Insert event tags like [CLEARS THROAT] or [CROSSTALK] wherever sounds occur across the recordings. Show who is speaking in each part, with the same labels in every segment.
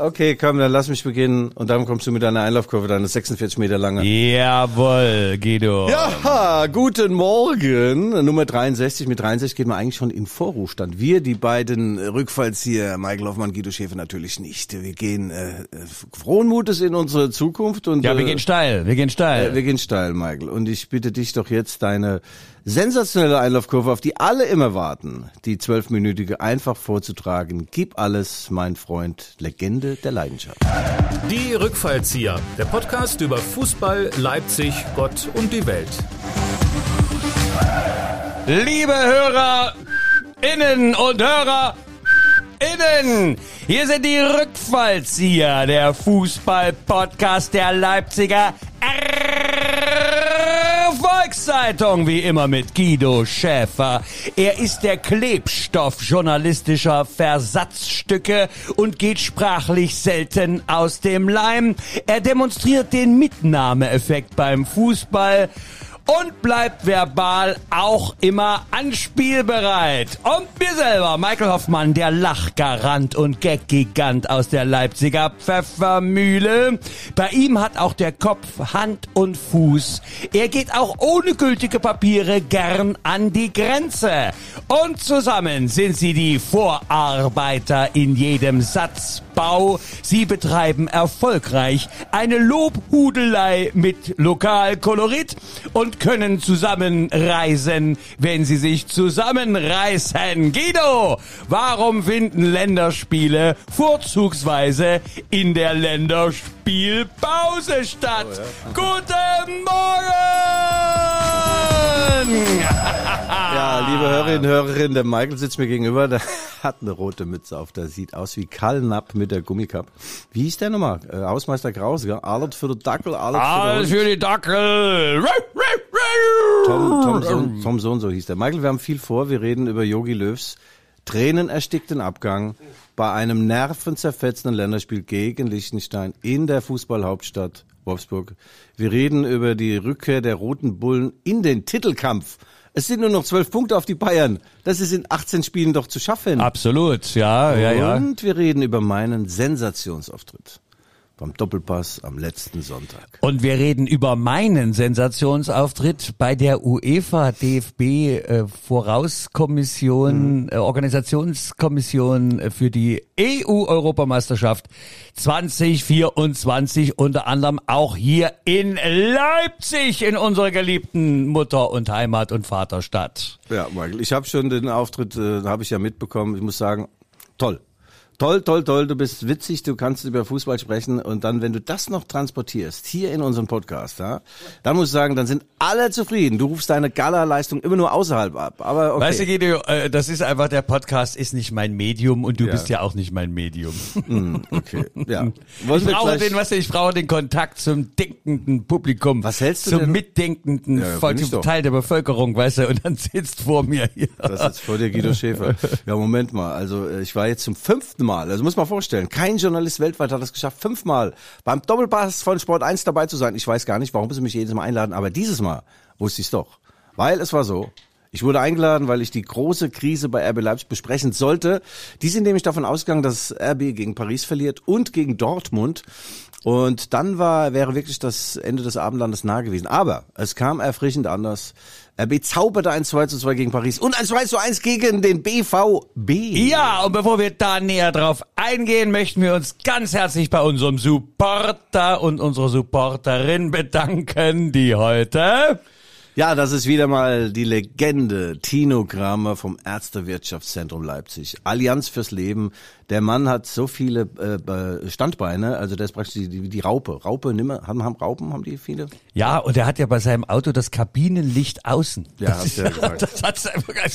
Speaker 1: Okay, komm, dann lass mich beginnen und dann kommst du mit deiner Einlaufkurve, deine 46 Meter lange.
Speaker 2: Jawohl, Guido.
Speaker 1: Ja, guten Morgen. Nummer 63. Mit 63 geht man eigentlich schon in Vorruhestand. Wir, die beiden Rückfallzieher, Michael Hoffmann, Guido Schäfer natürlich nicht. Wir gehen äh, frohen Mutes in unsere Zukunft und
Speaker 2: Ja, wir
Speaker 1: äh,
Speaker 2: gehen steil, wir gehen steil.
Speaker 1: äh, wir gehen steil, Michael. Und ich bitte dich doch jetzt deine sensationelle Einlaufkurve, auf die alle immer warten, die zwölfminütige einfach vorzutragen. Gib alles, mein Freund, Legende der Leidenschaft.
Speaker 3: Die Rückfallzieher, der Podcast über Fußball, Leipzig, Gott und die Welt.
Speaker 2: Liebe Hörer, innen und Hörer, innen, hier sind die Rückfallzieher, der Fußball-Podcast der Leipziger Volkszeitung, wie immer mit Guido Schäfer. Er ist der Klebstoff journalistischer Versatzstücke und geht sprachlich selten aus dem Leim. Er demonstriert den Mitnahmeeffekt beim Fußball und bleibt verbal auch immer anspielbereit. Und mir selber, Michael Hoffmann, der Lachgarant und Gaggigant aus der Leipziger Pfeffermühle. Bei ihm hat auch der Kopf Hand und Fuß. Er geht auch ohne gültige Papiere gern an die Grenze. Und zusammen sind sie die Vorarbeiter in jedem Satzbau. Sie betreiben erfolgreich eine Lobhudelei mit Lokalkolorit und können zusammen reisen, wenn sie sich zusammenreißen. Guido, warum finden Länderspiele vorzugsweise in der Länderspielpause statt? Guten Morgen! [LAUGHS]
Speaker 1: Ja, liebe Hörerinnen und Hörerinnen, der Michael sitzt mir gegenüber, der [LAUGHS] hat eine rote Mütze auf, der sieht aus wie Karl Napp mit der Gummikapp. Wie hieß der nochmal? Äh, Hausmeister Kraus, gell? Alles für den Dackel, alles
Speaker 2: Alles
Speaker 1: für
Speaker 2: für die Dackel!
Speaker 1: Tom, Tom, so, Tom so und so hieß der. Michael, wir haben viel vor, wir reden über Yogi Löws tränenerstickten Abgang bei einem nervenzerfetzenden Länderspiel gegen Liechtenstein in der Fußballhauptstadt Wolfsburg. Wir reden über die Rückkehr der Roten Bullen in den Titelkampf. Es sind nur noch zwölf Punkte auf die Bayern. Das ist in 18 Spielen doch zu schaffen.
Speaker 2: Absolut, ja, ja, ja.
Speaker 1: Und wir reden über meinen Sensationsauftritt beim Doppelpass am letzten Sonntag.
Speaker 2: Und wir reden über meinen Sensationsauftritt bei der UEFA DFB äh, Vorauskommission, äh, Organisationskommission äh, für die EU Europameisterschaft 2024 unter anderem auch hier in Leipzig in unserer geliebten Mutter und Heimat und Vaterstadt.
Speaker 1: Ja, Michael, ich habe schon den Auftritt, äh, habe ich ja mitbekommen. Ich muss sagen, toll. Toll, toll, toll, du bist witzig, du kannst über Fußball sprechen und dann, wenn du das noch transportierst, hier in unserem Podcast, ja, dann muss ich sagen, dann sind alle zufrieden. Du rufst deine Gala-Leistung immer nur außerhalb ab, aber okay.
Speaker 2: Weißt du, Guido, äh, das ist einfach, der Podcast ist nicht mein Medium und du
Speaker 1: Ja.
Speaker 2: bist ja auch nicht mein Medium. [LAUGHS]
Speaker 1: Hm, okay, ja.
Speaker 2: Ich
Speaker 1: Wollen
Speaker 2: brauche den, was ich brauche den Kontakt zum denkenden Publikum.
Speaker 1: Was hältst du
Speaker 2: zum
Speaker 1: denn-
Speaker 2: mitdenkenden
Speaker 1: Ja,
Speaker 2: Volk-. Teil der Bevölkerung, weißt du, und dann sitzt vor mir hier.
Speaker 1: Das ist vor dir Guido Schäfer. [LAUGHS] Ja, Moment mal. Also äh, ich war jetzt zum fünften Mal. Also muss man vorstellen, kein Journalist weltweit hat es geschafft, fünfmal beim Doppelpass von Sport 1 dabei zu sein. Ich weiß gar nicht, warum sie mich jedes Mal einladen, aber dieses Mal wusste ich es doch. Weil es war so. Ich wurde eingeladen, weil ich die große Krise bei RB Leipzig besprechen sollte. Die sind nämlich davon ausgegangen, dass RB gegen Paris verliert und gegen Dortmund. Und dann war, wäre wirklich das Ende des Abendlandes nah gewesen. Aber es kam erfrischend anders. RB zauberte ein 2 zu 2 gegen Paris und ein 2 zu 1 gegen den BVB.
Speaker 2: Ja, und bevor wir da näher drauf eingehen, möchten wir uns ganz herzlich bei unserem Supporter und unserer Supporterin bedanken, die heute
Speaker 1: Ja, das ist wieder mal die Legende Tino Kramer vom Ärztewirtschaftszentrum Leipzig. Allianz fürs Leben. Der Mann hat so viele äh, Standbeine, also der ist praktisch die, die, die Raupe. Raupe, nimmer, haben, haben Raupen, haben die viele?
Speaker 2: Ja, und er hat ja bei seinem Auto das Kabinenlicht außen.
Speaker 1: Ja,
Speaker 2: das
Speaker 1: hast du ja gesagt.
Speaker 2: das hat's,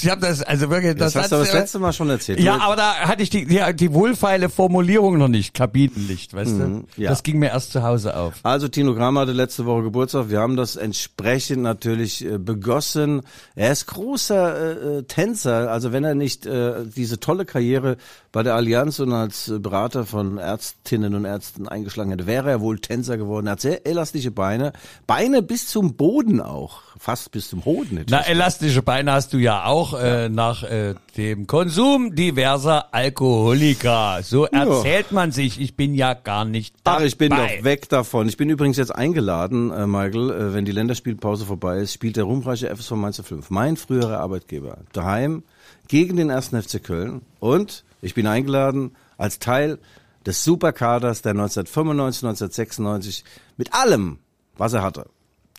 Speaker 2: ich habe das also wirklich
Speaker 1: Das,
Speaker 2: das,
Speaker 1: hast du das letzte Mal schon erzählt.
Speaker 2: Ja,
Speaker 1: Du-
Speaker 2: aber da hatte ich die, die, die wohlfeile Formulierung noch nicht. Kabinenlicht, weißt du?
Speaker 1: Mhm, ja.
Speaker 2: Das ging mir erst zu Hause auf.
Speaker 1: Also Tino Kramer hatte letzte Woche Geburtstag. Wir haben das entsprechend natürlich äh, begossen. Er ist großer äh, äh, Tänzer. Also wenn er nicht äh, diese tolle Karriere bei der Allianz Allianz und als Berater von Ärztinnen und Ärzten eingeschlagen hätte, wäre er wohl Tänzer geworden. Er hat sehr elastische Beine. Beine bis zum Boden auch. Fast bis zum Hoden. hätte
Speaker 2: Na, elastische Beine hast du ja auch äh, nach äh, dem Konsum diverser Alkoholika. So erzählt man sich. Ich bin ja gar nicht
Speaker 1: Ach,
Speaker 2: dabei.
Speaker 1: ich bin doch weg davon. Ich bin übrigens jetzt eingeladen, äh, Michael, äh, wenn die Länderspielpause vorbei ist, spielt der ruhmreiche FSV Mainz 05, mein früherer Arbeitgeber, daheim gegen den 1. FC Köln. Und ich bin eingeladen als Teil des Superkaders, der 1995, 1996 mit allem, was er hatte,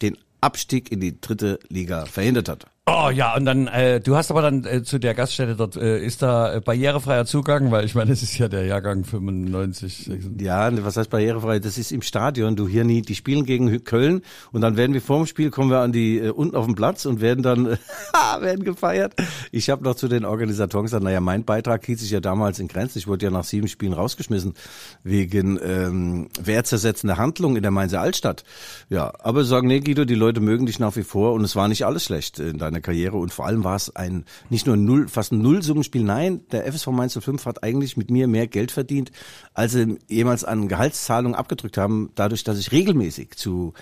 Speaker 1: den Abstieg in die dritte Liga verhindert hat.
Speaker 2: Oh ja, und dann, äh, du hast aber dann äh, zu der Gaststätte dort, äh, ist da äh, barrierefreier Zugang, weil ich meine, es ist ja der Jahrgang 95, 96.
Speaker 1: Ja, was heißt barrierefrei? Das ist im Stadion. Du hier nie. Die spielen gegen Köln und dann werden wir vorm Spiel kommen wir an die äh, unten auf den Platz und werden dann äh, [LAUGHS] werden gefeiert. Ich habe noch zu den Organisatoren gesagt, naja, mein Beitrag hielt sich ja damals in Grenzen. Ich wurde ja nach sieben Spielen rausgeschmissen wegen ähm, wertzersetzender Handlung in der Mainzer Altstadt. Ja, aber sagen, nee, Guido, die Leute mögen dich nach wie vor und es war nicht alles schlecht in deiner Karriere und vor allem war es ein nicht nur null, fast ein Nullsummenspiel. Nein, der FSV Mainz 05 hat eigentlich mit mir mehr Geld verdient, als sie jemals an Gehaltszahlungen abgedrückt haben, dadurch, dass ich regelmäßig zu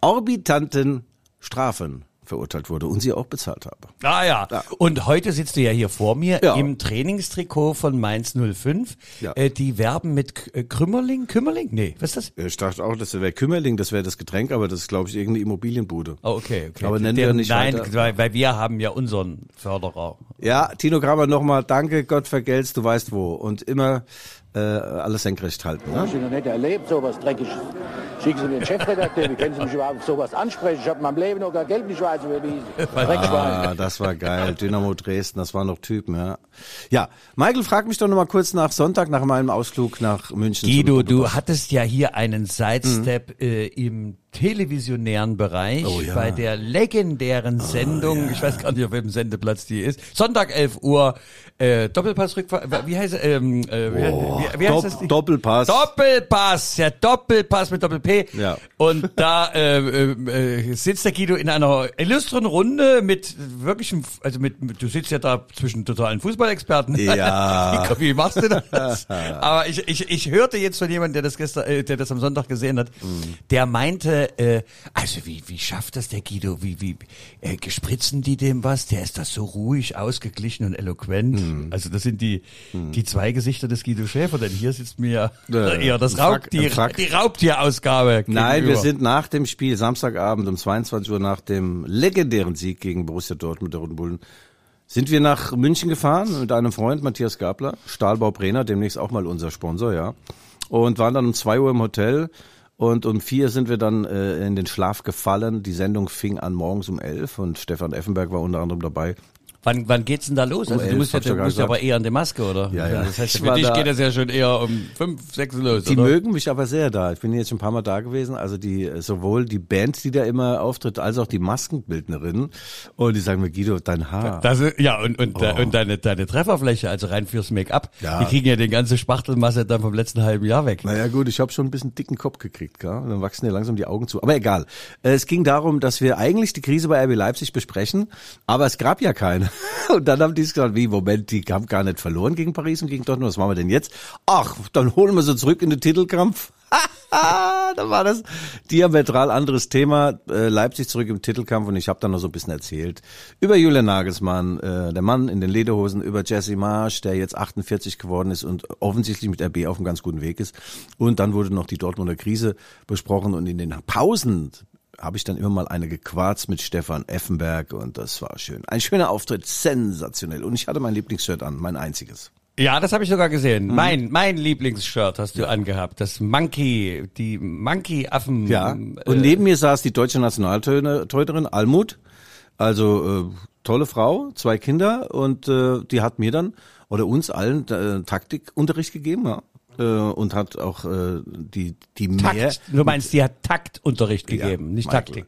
Speaker 1: orbitanten Strafen verurteilt wurde und sie auch bezahlt habe.
Speaker 2: Ah ja.
Speaker 1: Ja.
Speaker 2: Und heute sitzt du ja hier vor mir
Speaker 1: Ja.
Speaker 2: im Trainingstrikot von Mainz 05.
Speaker 1: Ja.
Speaker 2: Äh, die werben mit K- äh, Krümmerling? Kümmerling? Nee, was ist das?
Speaker 1: Ich dachte auch, das wäre Kümmerling, das wäre das Getränk, aber das ist, glaube ich, irgendeine Immobilienbude.
Speaker 2: Oh, okay, okay.
Speaker 1: Aber nennen
Speaker 2: Der-
Speaker 1: wir nicht
Speaker 2: Nein,
Speaker 1: weiter.
Speaker 2: weil, weil wir haben ja unseren Förderer.
Speaker 1: Ja, Tino Kramer nochmal, danke, Gott vergelt's, du weißt wo. Und immer äh, alles senkrecht halten. Ne?
Speaker 4: Hab ich noch nicht erlebt, sowas Dreckiges. Schicken Sie mir den Chefredakteur, wie können Sie mich überhaupt sowas ansprechen? Ich habe in meinem Leben noch gar Geld nicht weiß überwiesen.
Speaker 1: Ah, das war geil. Dynamo Dresden, das waren noch Typen, ja. Ja, Michael, frag mich doch nochmal kurz nach Sonntag, nach meinem Ausflug nach München.
Speaker 2: Guido, du hattest ja hier einen Sidestep äh, im televisionären Bereich
Speaker 1: Oh ja.
Speaker 2: bei der legendären Sendung, ich weiß gar nicht, auf welchem Sendeplatz die ist, Sonntag 11 Uhr, äh, Doppelpassrückfahrt, wie heißt ähm, äh, wie, wie, wie heißt das?
Speaker 1: Doppelpass.
Speaker 2: Doppelpass, ja Doppelpass mit Doppel-P.
Speaker 1: Ja.
Speaker 2: Und da äh, äh, äh, sitzt der Guido in einer illustren Runde mit wirklichem, also mit, mit du sitzt ja da zwischen totalen Fußballexperten.
Speaker 1: Ja. [LAUGHS]
Speaker 2: wie, wie machst du das? [LAUGHS] Aber ich, ich, ich hörte jetzt von jemandem, der das gestern, äh, der das am Sonntag gesehen hat,
Speaker 1: Mhm.
Speaker 2: der meinte, äh, also wie, wie schafft das der Guido? Wie, wie äh, gespritzen die dem was? Der ist das so ruhig, ausgeglichen und eloquent.
Speaker 1: Mhm.
Speaker 2: Also das sind die, die zwei Gesichter des Guido Schäfer, denn hier sitzt mir
Speaker 1: Äh, [LAUGHS]
Speaker 2: eher das Raubtier, die Raubtierausgabe.
Speaker 1: Nein, wir sind nach dem Spiel, Samstagabend um 22 Uhr nach dem legendären Sieg gegen Borussia Dortmund der Roten Bullen, sind wir nach München gefahren mit einem Freund, Matthias Gabler, Stahlbau Brenner, demnächst auch mal unser Sponsor, ja. Und waren dann um zwei Uhr im Hotel und um vier sind wir dann äh, in den Schlaf gefallen. Die Sendung fing an morgens um elf und Stefan Effenberg war unter anderem dabei.
Speaker 2: Wann, wann geht's denn da los? Also du musst ja, du musst ja aber eher an der Maske, oder?
Speaker 1: Ja, ja.
Speaker 2: Das heißt,
Speaker 1: Ich
Speaker 2: für dich
Speaker 1: da-
Speaker 2: geht das ja schon eher um fünf, sechs los,
Speaker 1: Die
Speaker 2: oder?
Speaker 1: mögen mich aber sehr da. Ich bin jetzt schon ein paar Mal da gewesen. Also die sowohl die Band, die da immer auftritt, als auch die Maskenbildnerinnen. Und die sagen mir, Guido, dein Haar.
Speaker 2: Das, ist- ja, und, und, äh, und deine, deine Trefferfläche, also rein fürs Make-up,
Speaker 1: Ja.
Speaker 2: die kriegen ja die ganze Spachtelmasse dann vom letzten halben Jahr weg.
Speaker 1: Naja gut, ich habe schon ein bisschen dicken Kopf gekriegt, gell? Und dann wachsen dir langsam die Augen zu. Aber egal. Äh, Es ging darum, dass wir eigentlich die Krise bei RB Leipzig besprechen, aber es gab ja keine. [LAUGHS] Und dann haben die gesagt, wie, Moment, die haben gar nicht verloren gegen Paris und gegen Dortmund, was machen wir denn jetzt? Ach, dann holen wir sie zurück in den Titelkampf. [LAUGHS] da war das diametral anderes Thema. Äh, Leipzig zurück im Titelkampf und ich habe dann noch so ein bisschen erzählt über Julian Nagelsmann, äh, der Mann in den Lederhosen, über Jesse Marsch, der jetzt 48 geworden ist und offensichtlich mit RB auf einem ganz guten Weg ist. Und dann wurde noch die Dortmunder Krise besprochen und in den Pausen habe ich dann immer mal eine gequarzt mit Stefan Effenberg und das war schön. Ein schöner Auftritt, sensationell. Und ich hatte mein Lieblingsshirt an, mein einziges.
Speaker 2: Ja, das habe ich sogar gesehen.
Speaker 1: Mhm.
Speaker 2: Mein, mein Lieblingsshirt hast du angehabt. Das Monkey, die Monkey-Affen.
Speaker 1: Ja.
Speaker 2: äh,
Speaker 1: Und neben mir saß die deutsche Nationaltorhüterin Almut. Also äh, tolle Frau, zwei Kinder und äh, die hat mir dann oder uns allen äh, Taktikunterricht gegeben, ja. Äh, und hat auch äh, die die mehr
Speaker 2: Takt. Du meinst, die hat Taktunterricht gegeben,
Speaker 1: Ja,
Speaker 2: nicht
Speaker 1: Michael.
Speaker 2: Taktik.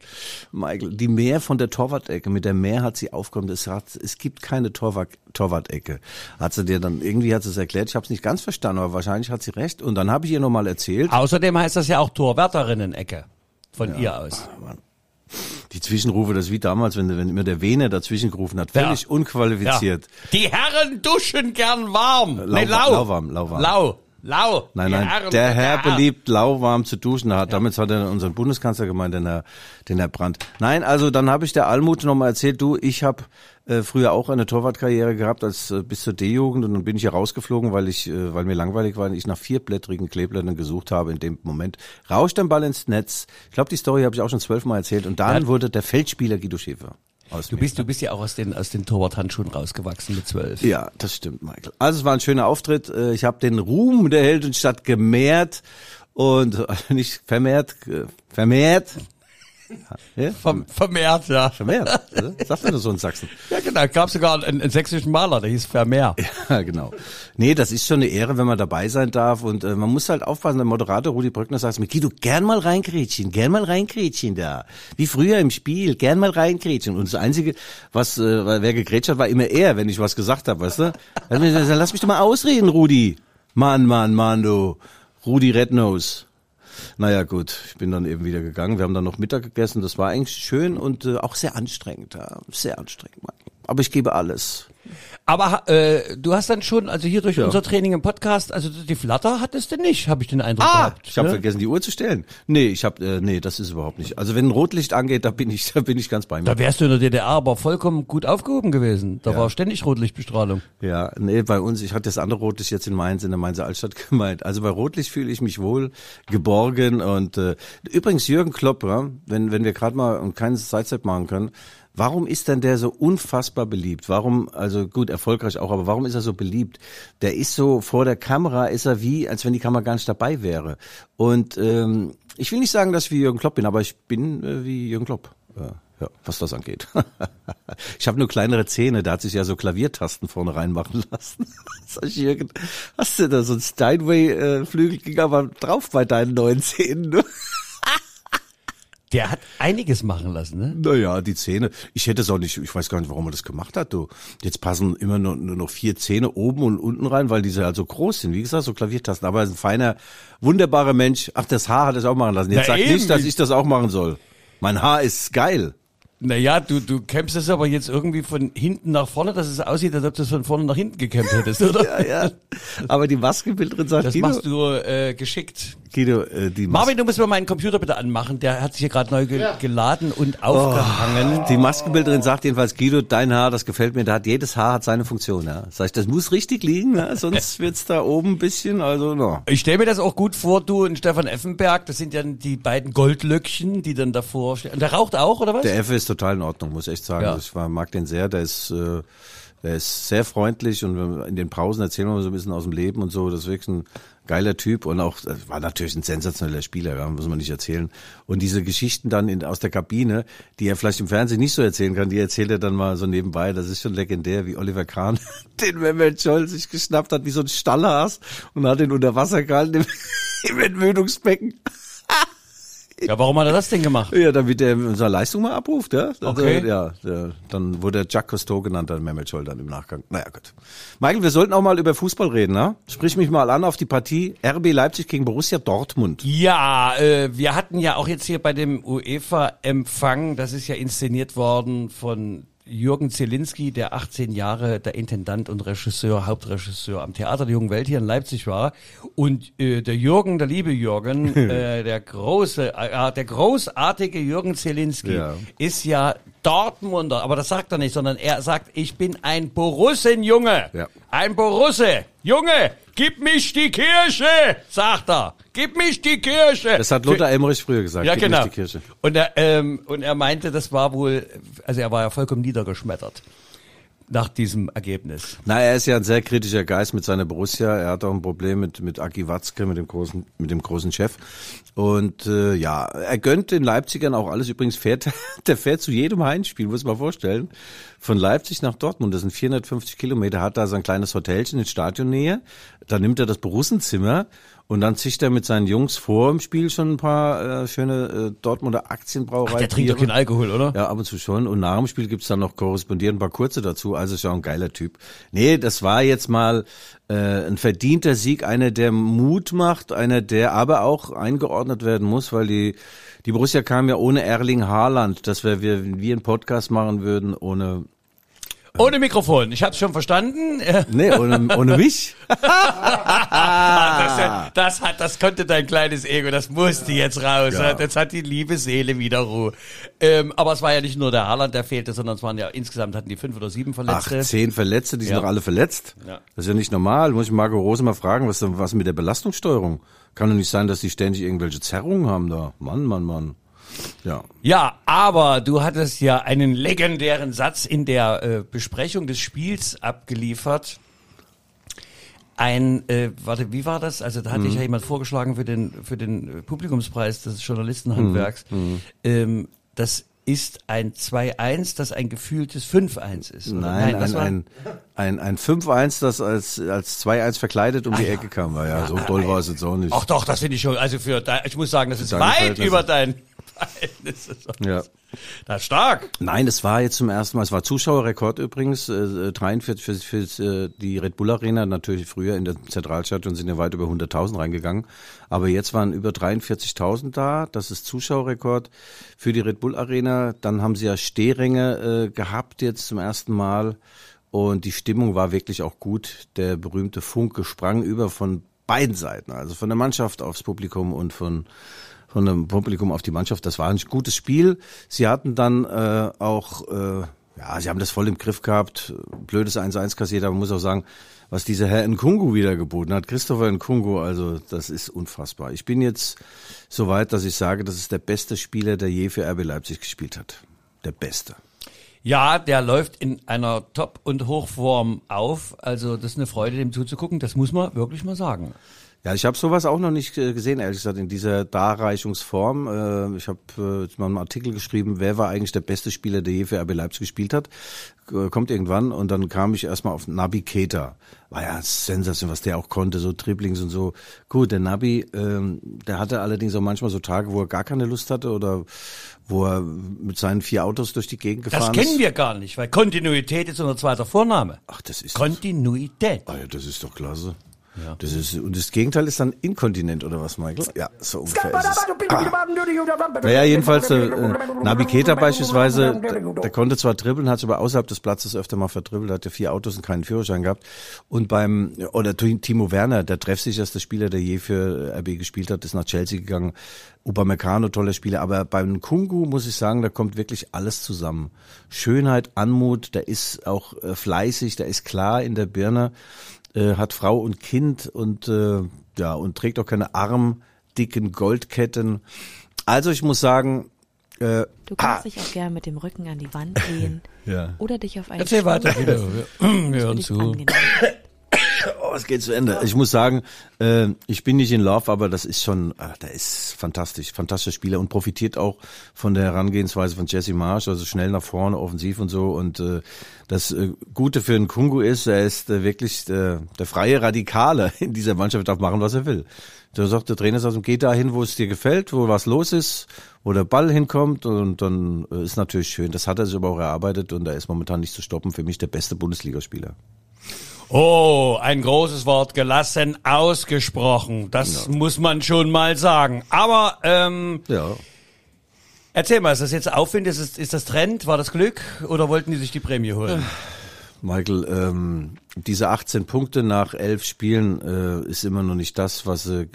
Speaker 1: Michael, die Mehr von der Torwart-Ecke, mit der Mehr hat sie aufgekommen, es, hat, es gibt keine Torwart, Torwart-Ecke. Hat sie dir dann, irgendwie hat sie es erklärt, ich habe es nicht ganz verstanden, aber wahrscheinlich hat sie recht. Und dann habe ich ihr nochmal erzählt,
Speaker 2: Außerdem heißt das ja auch Torwärterinnen-Ecke. Von ihr aus.
Speaker 1: Die Zwischenrufe, das ist wie damals, wenn, wenn immer der Vene dazwischen gerufen hat. Völlig
Speaker 2: Ja.
Speaker 1: unqualifiziert.
Speaker 2: Die Herren duschen gern warm.
Speaker 1: Lau-
Speaker 2: nee, lau.
Speaker 1: lauwarm, lauwarm.
Speaker 2: Lau. Lau.
Speaker 1: Nein, nein,
Speaker 2: Herren-
Speaker 1: der Herr
Speaker 2: Ja.
Speaker 1: beliebt lauwarm zu duschen. Hat, Damit hat er unseren Bundeskanzler gemeint, den Herr, den Herr Brandt. Nein, also dann habe ich der Almut nochmal erzählt, du, ich habe äh, früher auch eine Torwartkarriere gehabt als äh, bis zur D-Jugend und dann bin ich hier rausgeflogen, weil ich, äh, weil mir langweilig war und ich nach vierblättrigen Kleeblättern gesucht habe. In dem Moment rauscht ein Ball ins Netz. Ich glaube, die Story habe ich auch schon zwölfmal erzählt und dann
Speaker 2: Ja.
Speaker 1: wurde der Feldspieler Guido Schäfer. Aus
Speaker 2: Du bist, du bist ja auch aus den, aus den Torwarthandschuhen rausgewachsen mit zwölf.
Speaker 1: Ja, das stimmt, Michael. Also es war ein schöner Auftritt. Äh, Ich habe den Ruhm der Heldenstadt gemehrt und [LAUGHS] nicht vermehrt, äh, vermehrt. Ja?
Speaker 2: Verm vermehrt, ja.
Speaker 1: Vermehrt, sagt man das so in Sachsen?
Speaker 2: Ja, genau. Gab sogar einen, einen sächsischen Maler, der hieß Vermeer.
Speaker 1: Ja, genau. Nee, das ist schon eine Ehre, wenn man dabei sein darf und äh, man muss halt aufpassen. Der Moderator Rudi Brückner sagt mir, Guido, gern mal reinkrätschen, gern mal reinkrätschen da. Wie früher im Spiel, gern mal reinkrätschen. Und das Einzige, was, äh, wer gegrätscht hat, war immer er, wenn ich was gesagt habe, weißt du? Dann gesagt, Lass mich doch mal ausreden, Rudi. Mann, Mann, Mann, du. Rudi Rednose. Naja, gut, ich bin dann eben wieder gegangen. Wir haben dann noch Mittag gegessen. Das war eigentlich schön und äh, auch sehr anstrengend. Ja. Sehr anstrengend. Aber ich gebe alles.
Speaker 2: Aber äh, du hast dann schon, also hier durch unser Training im Podcast, also die Flatter hattest du nicht, habe ich den Eindruck gehabt.
Speaker 1: Ah, ich habe
Speaker 2: ne?
Speaker 1: vergessen, die Uhr zu stellen. Nee, ich habe, äh, nee, das ist überhaupt nicht. Also wenn ein Rotlicht angeht, da bin ich, [LAUGHS] da bin ich ganz bei mir.
Speaker 2: Da wärst du in der DDR aber vollkommen gut aufgehoben gewesen. Da
Speaker 1: Ja.
Speaker 2: war ständig Rotlichtbestrahlung.
Speaker 1: Ja, nee, bei uns, ich hatte das andere Rotlicht jetzt in Mainz, in der Mainzer Altstadt [LAUGHS] gemeint. Also bei Rotlicht fühle ich mich wohl geborgen und äh, übrigens Jürgen Klopp, ja, wenn, wenn wir gerade mal und keinen Sidestep machen können, warum ist denn der so unfassbar beliebt? Warum, also gut, erfolgreich auch, aber warum ist er so beliebt? Der ist so vor der Kamera, ist er wie, als wenn die Kamera gar nicht dabei wäre. Und ähm, ich will nicht sagen, dass ich wie Jürgen Klopp bin, aber ich bin äh, wie Jürgen Klopp. Ja, ja, was das angeht. [LAUGHS] ich habe nur kleinere Zähne, da hat sich ja so Klaviertasten vorne reinmachen lassen. [LAUGHS] Sag ich, hast du da so ein Steinway-Flügel, ging aber drauf bei deinen neuen Zähnen. Ne?
Speaker 2: Der hat einiges machen lassen, ne?
Speaker 1: Naja, die Zähne. Ich hätte es auch nicht, ich weiß gar nicht, warum er das gemacht hat, du. Jetzt passen immer nur, nur noch vier Zähne oben und unten rein, weil diese halt so groß sind. Wie gesagt, so Klaviertasten. Aber er ist ein feiner, wunderbarer Mensch. Ach, das Haar hat er es auch machen lassen. Jetzt
Speaker 2: Na
Speaker 1: sag
Speaker 2: eben.
Speaker 1: nicht, dass ich das auch machen soll. Mein Haar ist geil.
Speaker 2: Naja, du, du kämpfst es aber jetzt irgendwie von hinten nach vorne, dass es aussieht, als ob du es von vorne nach hinten gekämpft hättest, oder?
Speaker 1: Ja, ja. Aber die Maskenbildnerin sagt,
Speaker 2: Das
Speaker 1: Guido,
Speaker 2: machst du äh, geschickt.
Speaker 1: Guido, äh, die, Mas
Speaker 2: Marvin, du musst mir meinen Computer bitte anmachen. Der hat sich hier gerade neu ge geladen und aufgehangen.
Speaker 1: die Maskenbildnerin sagt jedenfalls, Guido, dein Haar, das gefällt mir, da hat jedes Haar hat seine Funktion, ja. Sag ich, das muss richtig liegen, ja? [LAUGHS] sonst wird's da oben ein bisschen, also, no.
Speaker 2: Ich stelle mir das auch gut vor, du und Stefan Effenberg, das sind ja die beiden Goldlöckchen, die dann davor stehen. Und der raucht auch, oder was?
Speaker 1: Der Effe ist total in Ordnung, muss ich echt sagen.
Speaker 2: Ja.
Speaker 1: Also ich war, mag den sehr, der ist, äh, der ist sehr freundlich und in den Pausen erzählen wir so ein bisschen aus dem Leben und so, das ist wirklich ein geiler Typ und auch, äh, war natürlich ein sensationeller Spieler, ja, muss man nicht erzählen. Und diese Geschichten dann in, aus der Kabine, die er vielleicht im Fernsehen nicht so erzählen kann, die erzählt er dann mal so nebenbei, das ist schon legendär, wie Oliver Kahn [LAUGHS] den Mehmet Scholl sich geschnappt hat, wie so ein Stallhas und hat ihn unter Wasser gehalten im, [LAUGHS] im Entwöhnungsbecken.
Speaker 2: Ja, warum hat er das denn gemacht?
Speaker 1: Ja, damit er unsere Leistung mal abruft, ja. Also,
Speaker 2: Okay.
Speaker 1: Ja, der, dann wurde er Jacques Cousteau genannt, dann Mehmet Scholl dann im Nachgang. Naja, gut. Michael, wir sollten auch mal über Fußball reden, ne? Sprich mich mal an auf die Partie RB Leipzig gegen Borussia Dortmund.
Speaker 2: Ja, äh, wir hatten ja auch jetzt hier bei dem UEFA-Empfang, das ist ja inszeniert worden von Jürgen Zielinski, der 18 Jahre der Intendant und Regisseur, Hauptregisseur am Theater der Jungen Welt hier in Leipzig war. Und äh, der Jürgen, der liebe Jürgen, [LAUGHS] äh, der große, äh, der großartige Jürgen Zielinski
Speaker 1: Ja.
Speaker 2: ist ja Dortmunder, aber das sagt er nicht, sondern er sagt, ich bin ein Borussenjunge.
Speaker 1: Ja.
Speaker 2: Ein Borusse. Junge, gib mich die Kirche, sagt er. Gib mich die Kirche.
Speaker 1: Das hat Lothar Emmerich früher gesagt.
Speaker 2: Ja,
Speaker 1: Gib
Speaker 2: genau. Und er, ähm, und er meinte, das war wohl, also er war ja vollkommen niedergeschmettert nach diesem Ergebnis.
Speaker 1: Na, er ist ja ein sehr kritischer Geist mit seiner Borussia. Er hat auch ein Problem mit mit Aki Watzke, mit dem großen mit dem großen Chef. Und äh, ja, er gönnt den Leipzigern auch alles. Übrigens fährt er- [LAUGHS] der fährt zu jedem Heimspiel, muss man vorstellen. Von Leipzig nach Dortmund, das sind 450 Kilometer, hat da sein kleines Hotelchen in Stadionnähe. Da nimmt er das Borussenzimmer Und dann zischt er mit seinen Jungs vor im Spiel schon ein paar äh, schöne äh, Dortmunder Aktienbrauerei.
Speaker 2: Der trinkt doch keinen Alkohol, oder?
Speaker 1: Ja, ab und zu schon. Und nach dem Spiel gibt's dann noch korrespondierend ein paar kurze dazu. Also ist ja auch ein geiler Typ. Nee, das war jetzt mal äh, ein verdienter Sieg, einer, der Mut macht, einer, der aber auch eingeordnet werden muss, weil die, die Borussia kam ja ohne Erling Haaland, dass wir, wir, wir einen Podcast machen würden ohne
Speaker 2: Ohne Mikrofon. Ich hab's schon verstanden. [LAUGHS]
Speaker 1: Nee, ohne, ohne mich?
Speaker 2: Das, das hat, das konnte dein kleines Ego, das musste jetzt raus.
Speaker 1: Ja.
Speaker 2: Jetzt hat die liebe Seele wieder Ruhe. Ähm, aber es war ja nicht nur der Haaland, der fehlte, sondern es waren ja insgesamt hatten die fünf oder sieben
Speaker 1: Ach,
Speaker 2: Verletzte.
Speaker 1: zehn Verletzte, die sind
Speaker 2: Ja.
Speaker 1: doch alle verletzt.
Speaker 2: Ja.
Speaker 1: Das ist ja nicht normal. Muss ich Marco Rose mal fragen, was, was mit der Belastungssteuerung? Kann doch nicht sein, dass die ständig irgendwelche Zerrungen haben da. Mann, Mann, Mann. Ja.
Speaker 2: Ja, aber du hattest ja einen legendären Satz in der äh, Besprechung des Spiels abgeliefert. Ein, äh, warte, wie war das? Also da hatte ich ja jemand vorgeschlagen für den für den äh, Publikumspreis des Journalistenhandwerks. Ähm, das ist ein 2-1, das ein gefühltes 5-1 ist.
Speaker 1: Nein,
Speaker 2: das
Speaker 1: ein, ein, ein, ein 5-1, das als, als 2-1 verkleidet um die Ecke kam. War ja, so toll war es jetzt auch nicht.
Speaker 2: Ach doch, das finde ich schon. Also für, ich muss sagen, das ist weit über dein Verhältnis.
Speaker 1: Ja.
Speaker 2: Das ist stark.
Speaker 1: Nein, es war jetzt zum ersten Mal, es war Zuschauerrekord übrigens, äh, 43 für, für äh, die Red Bull Arena, natürlich früher in der Zentralstadion sind ja weit über 100.000 reingegangen, aber jetzt waren über 43.000 da, das ist Zuschauerrekord für die Red Bull Arena, dann haben sie ja Stehränge äh, gehabt jetzt zum ersten Mal und die Stimmung war wirklich auch gut, der berühmte Funke sprang über von beiden Seiten, also von der Mannschaft aufs Publikum und von von dem Publikum auf die Mannschaft. Das war ein gutes Spiel. Sie hatten dann äh, auch, äh, ja, sie haben das voll im Griff gehabt. Blödes 1-1 kassiert, aber muss auch sagen, was dieser Herr Nkungu wieder geboten hat. Christopher Nkungu, also das ist unfassbar. Ich bin jetzt so weit, dass ich sage, das ist der beste Spieler, der je für RB Leipzig gespielt hat. Der beste.
Speaker 2: Ja, der läuft in einer Top- und Hochform auf. Also das ist eine Freude, dem zuzugucken. Das muss man wirklich mal sagen.
Speaker 1: Ja, ich habe sowas auch noch nicht äh, gesehen, ehrlich gesagt, in dieser Darreichungsform. Äh, Ich habe äh, jetzt mal einen Artikel geschrieben, wer war eigentlich der beste Spieler, der je für RB Leipzig gespielt hat. Kommt irgendwann und dann kam ich erstmal auf Nabi Keita. War ja Sensation, was der auch konnte, so Dribblings und so. Gut, der Nabi, ähm, der hatte allerdings auch manchmal so Tage, wo er gar keine Lust hatte oder wo er mit seinen vier Autos durch die Gegend
Speaker 2: Das
Speaker 1: gefahren
Speaker 2: kennen
Speaker 1: ist.
Speaker 2: wir gar nicht, weil Kontinuität ist unser zweiter Vorname.
Speaker 1: Ach, das ist
Speaker 2: Kontinuität.
Speaker 1: Ah ja, das ist doch klasse. Das ist, und das Gegenteil ist dann inkontinent oder was, Michael? Ja, so ungefähr ist es. Ah. Naja, jedenfalls, äh, äh, Nabi Keita beispielsweise, der, der konnte zwar dribbeln, hat es aber außerhalb des Platzes öfter mal verdribbelt, hat ja vier Autos und keinen Führerschein gehabt. Und beim, oder Timo Werner, der treffsicherste Spieler, der je für RB gespielt hat, ist nach Chelsea gegangen. Upamecano, toller Spieler, aber beim Kungu muss ich sagen, da kommt wirklich alles zusammen. Schönheit, Anmut, der ist auch äh, fleißig, der ist klar in der Birne, äh, hat Frau und Kind und äh, ja und trägt auch keine armdicken Goldketten. Also ich muss sagen, äh,
Speaker 5: Du kannst dich auch gerne mit dem Rücken an die Wand [LAUGHS] lehnen
Speaker 1: Ja.
Speaker 5: oder dich auf einen
Speaker 2: Erzähl
Speaker 5: Stuhl
Speaker 2: weiter.
Speaker 5: setzen.
Speaker 2: Wir,
Speaker 5: Das
Speaker 2: wir
Speaker 5: für
Speaker 2: hören zu.
Speaker 1: Es geht zu Ende. Ich muss sagen, äh, ich bin nicht in Love, aber das ist schon, ah, der ist fantastisch, fantastischer Spieler und profitiert auch von der Herangehensweise von Jesse Marsch, also schnell nach vorne, offensiv und so. Und äh, das äh, Gute für einen Kungu ist, er ist äh, wirklich der, der freie Radikale in dieser Mannschaft, darf machen, was er will. Der sagt, der Trainer sagt, geh dahin, wo es dir gefällt, wo was los ist, wo der Ball hinkommt und dann äh, ist natürlich schön. Das hat er sich aber auch erarbeitet und er ist momentan nicht zu stoppen. Für mich der beste Bundesligaspieler.
Speaker 2: Oh, ein großes Wort, gelassen ausgesprochen. Das muss man schon mal sagen. Aber ähm,
Speaker 1: Ja.
Speaker 2: erzähl mal, ist das jetzt Aufwind? Ist, es, ist das Trend? War das Glück? Oder wollten die sich die Prämie holen?
Speaker 1: Michael, ähm, diese 18 Punkte nach elf Spielen äh, ist immer noch nicht das, was sie äh,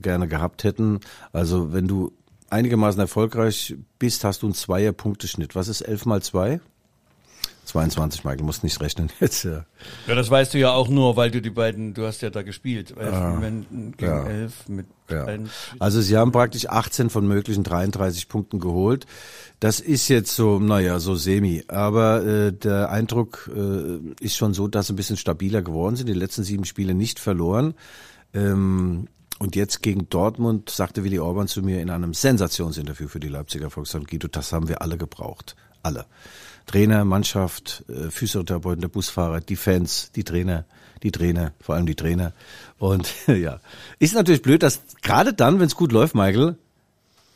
Speaker 1: gerne gehabt hätten. Also wenn du einigermaßen erfolgreich bist, hast du einen Zweier-Punkteschnitt. Was ist elf mal zwei? 22, Michael, musst nicht rechnen [LAUGHS] jetzt. Ja.
Speaker 2: Ja, das weißt du ja auch nur, weil du die beiden, du hast ja da gespielt. Elf wenn, gegen
Speaker 1: ja.
Speaker 2: elf mit
Speaker 1: Ja. Also sie haben praktisch 18 von möglichen 33 Punkten geholt. Das ist jetzt so, naja, so semi. Aber äh, der Eindruck äh, ist schon so, dass sie ein bisschen stabiler geworden sind. Die letzten sieben Spiele nicht verloren. Ähm, und jetzt gegen Dortmund sagte Willi Orban zu mir in einem Sensationsinterview für die Leipziger Volkswagen, Guido, das haben wir alle gebraucht. alle. Trainer, Mannschaft, äh, Physiotherapeuten, der Busfahrer, die Fans, die Trainer, die Trainer, vor allem die Trainer. Und [LAUGHS] ja, ist natürlich blöd, dass gerade dann, wenn es gut läuft, Michael,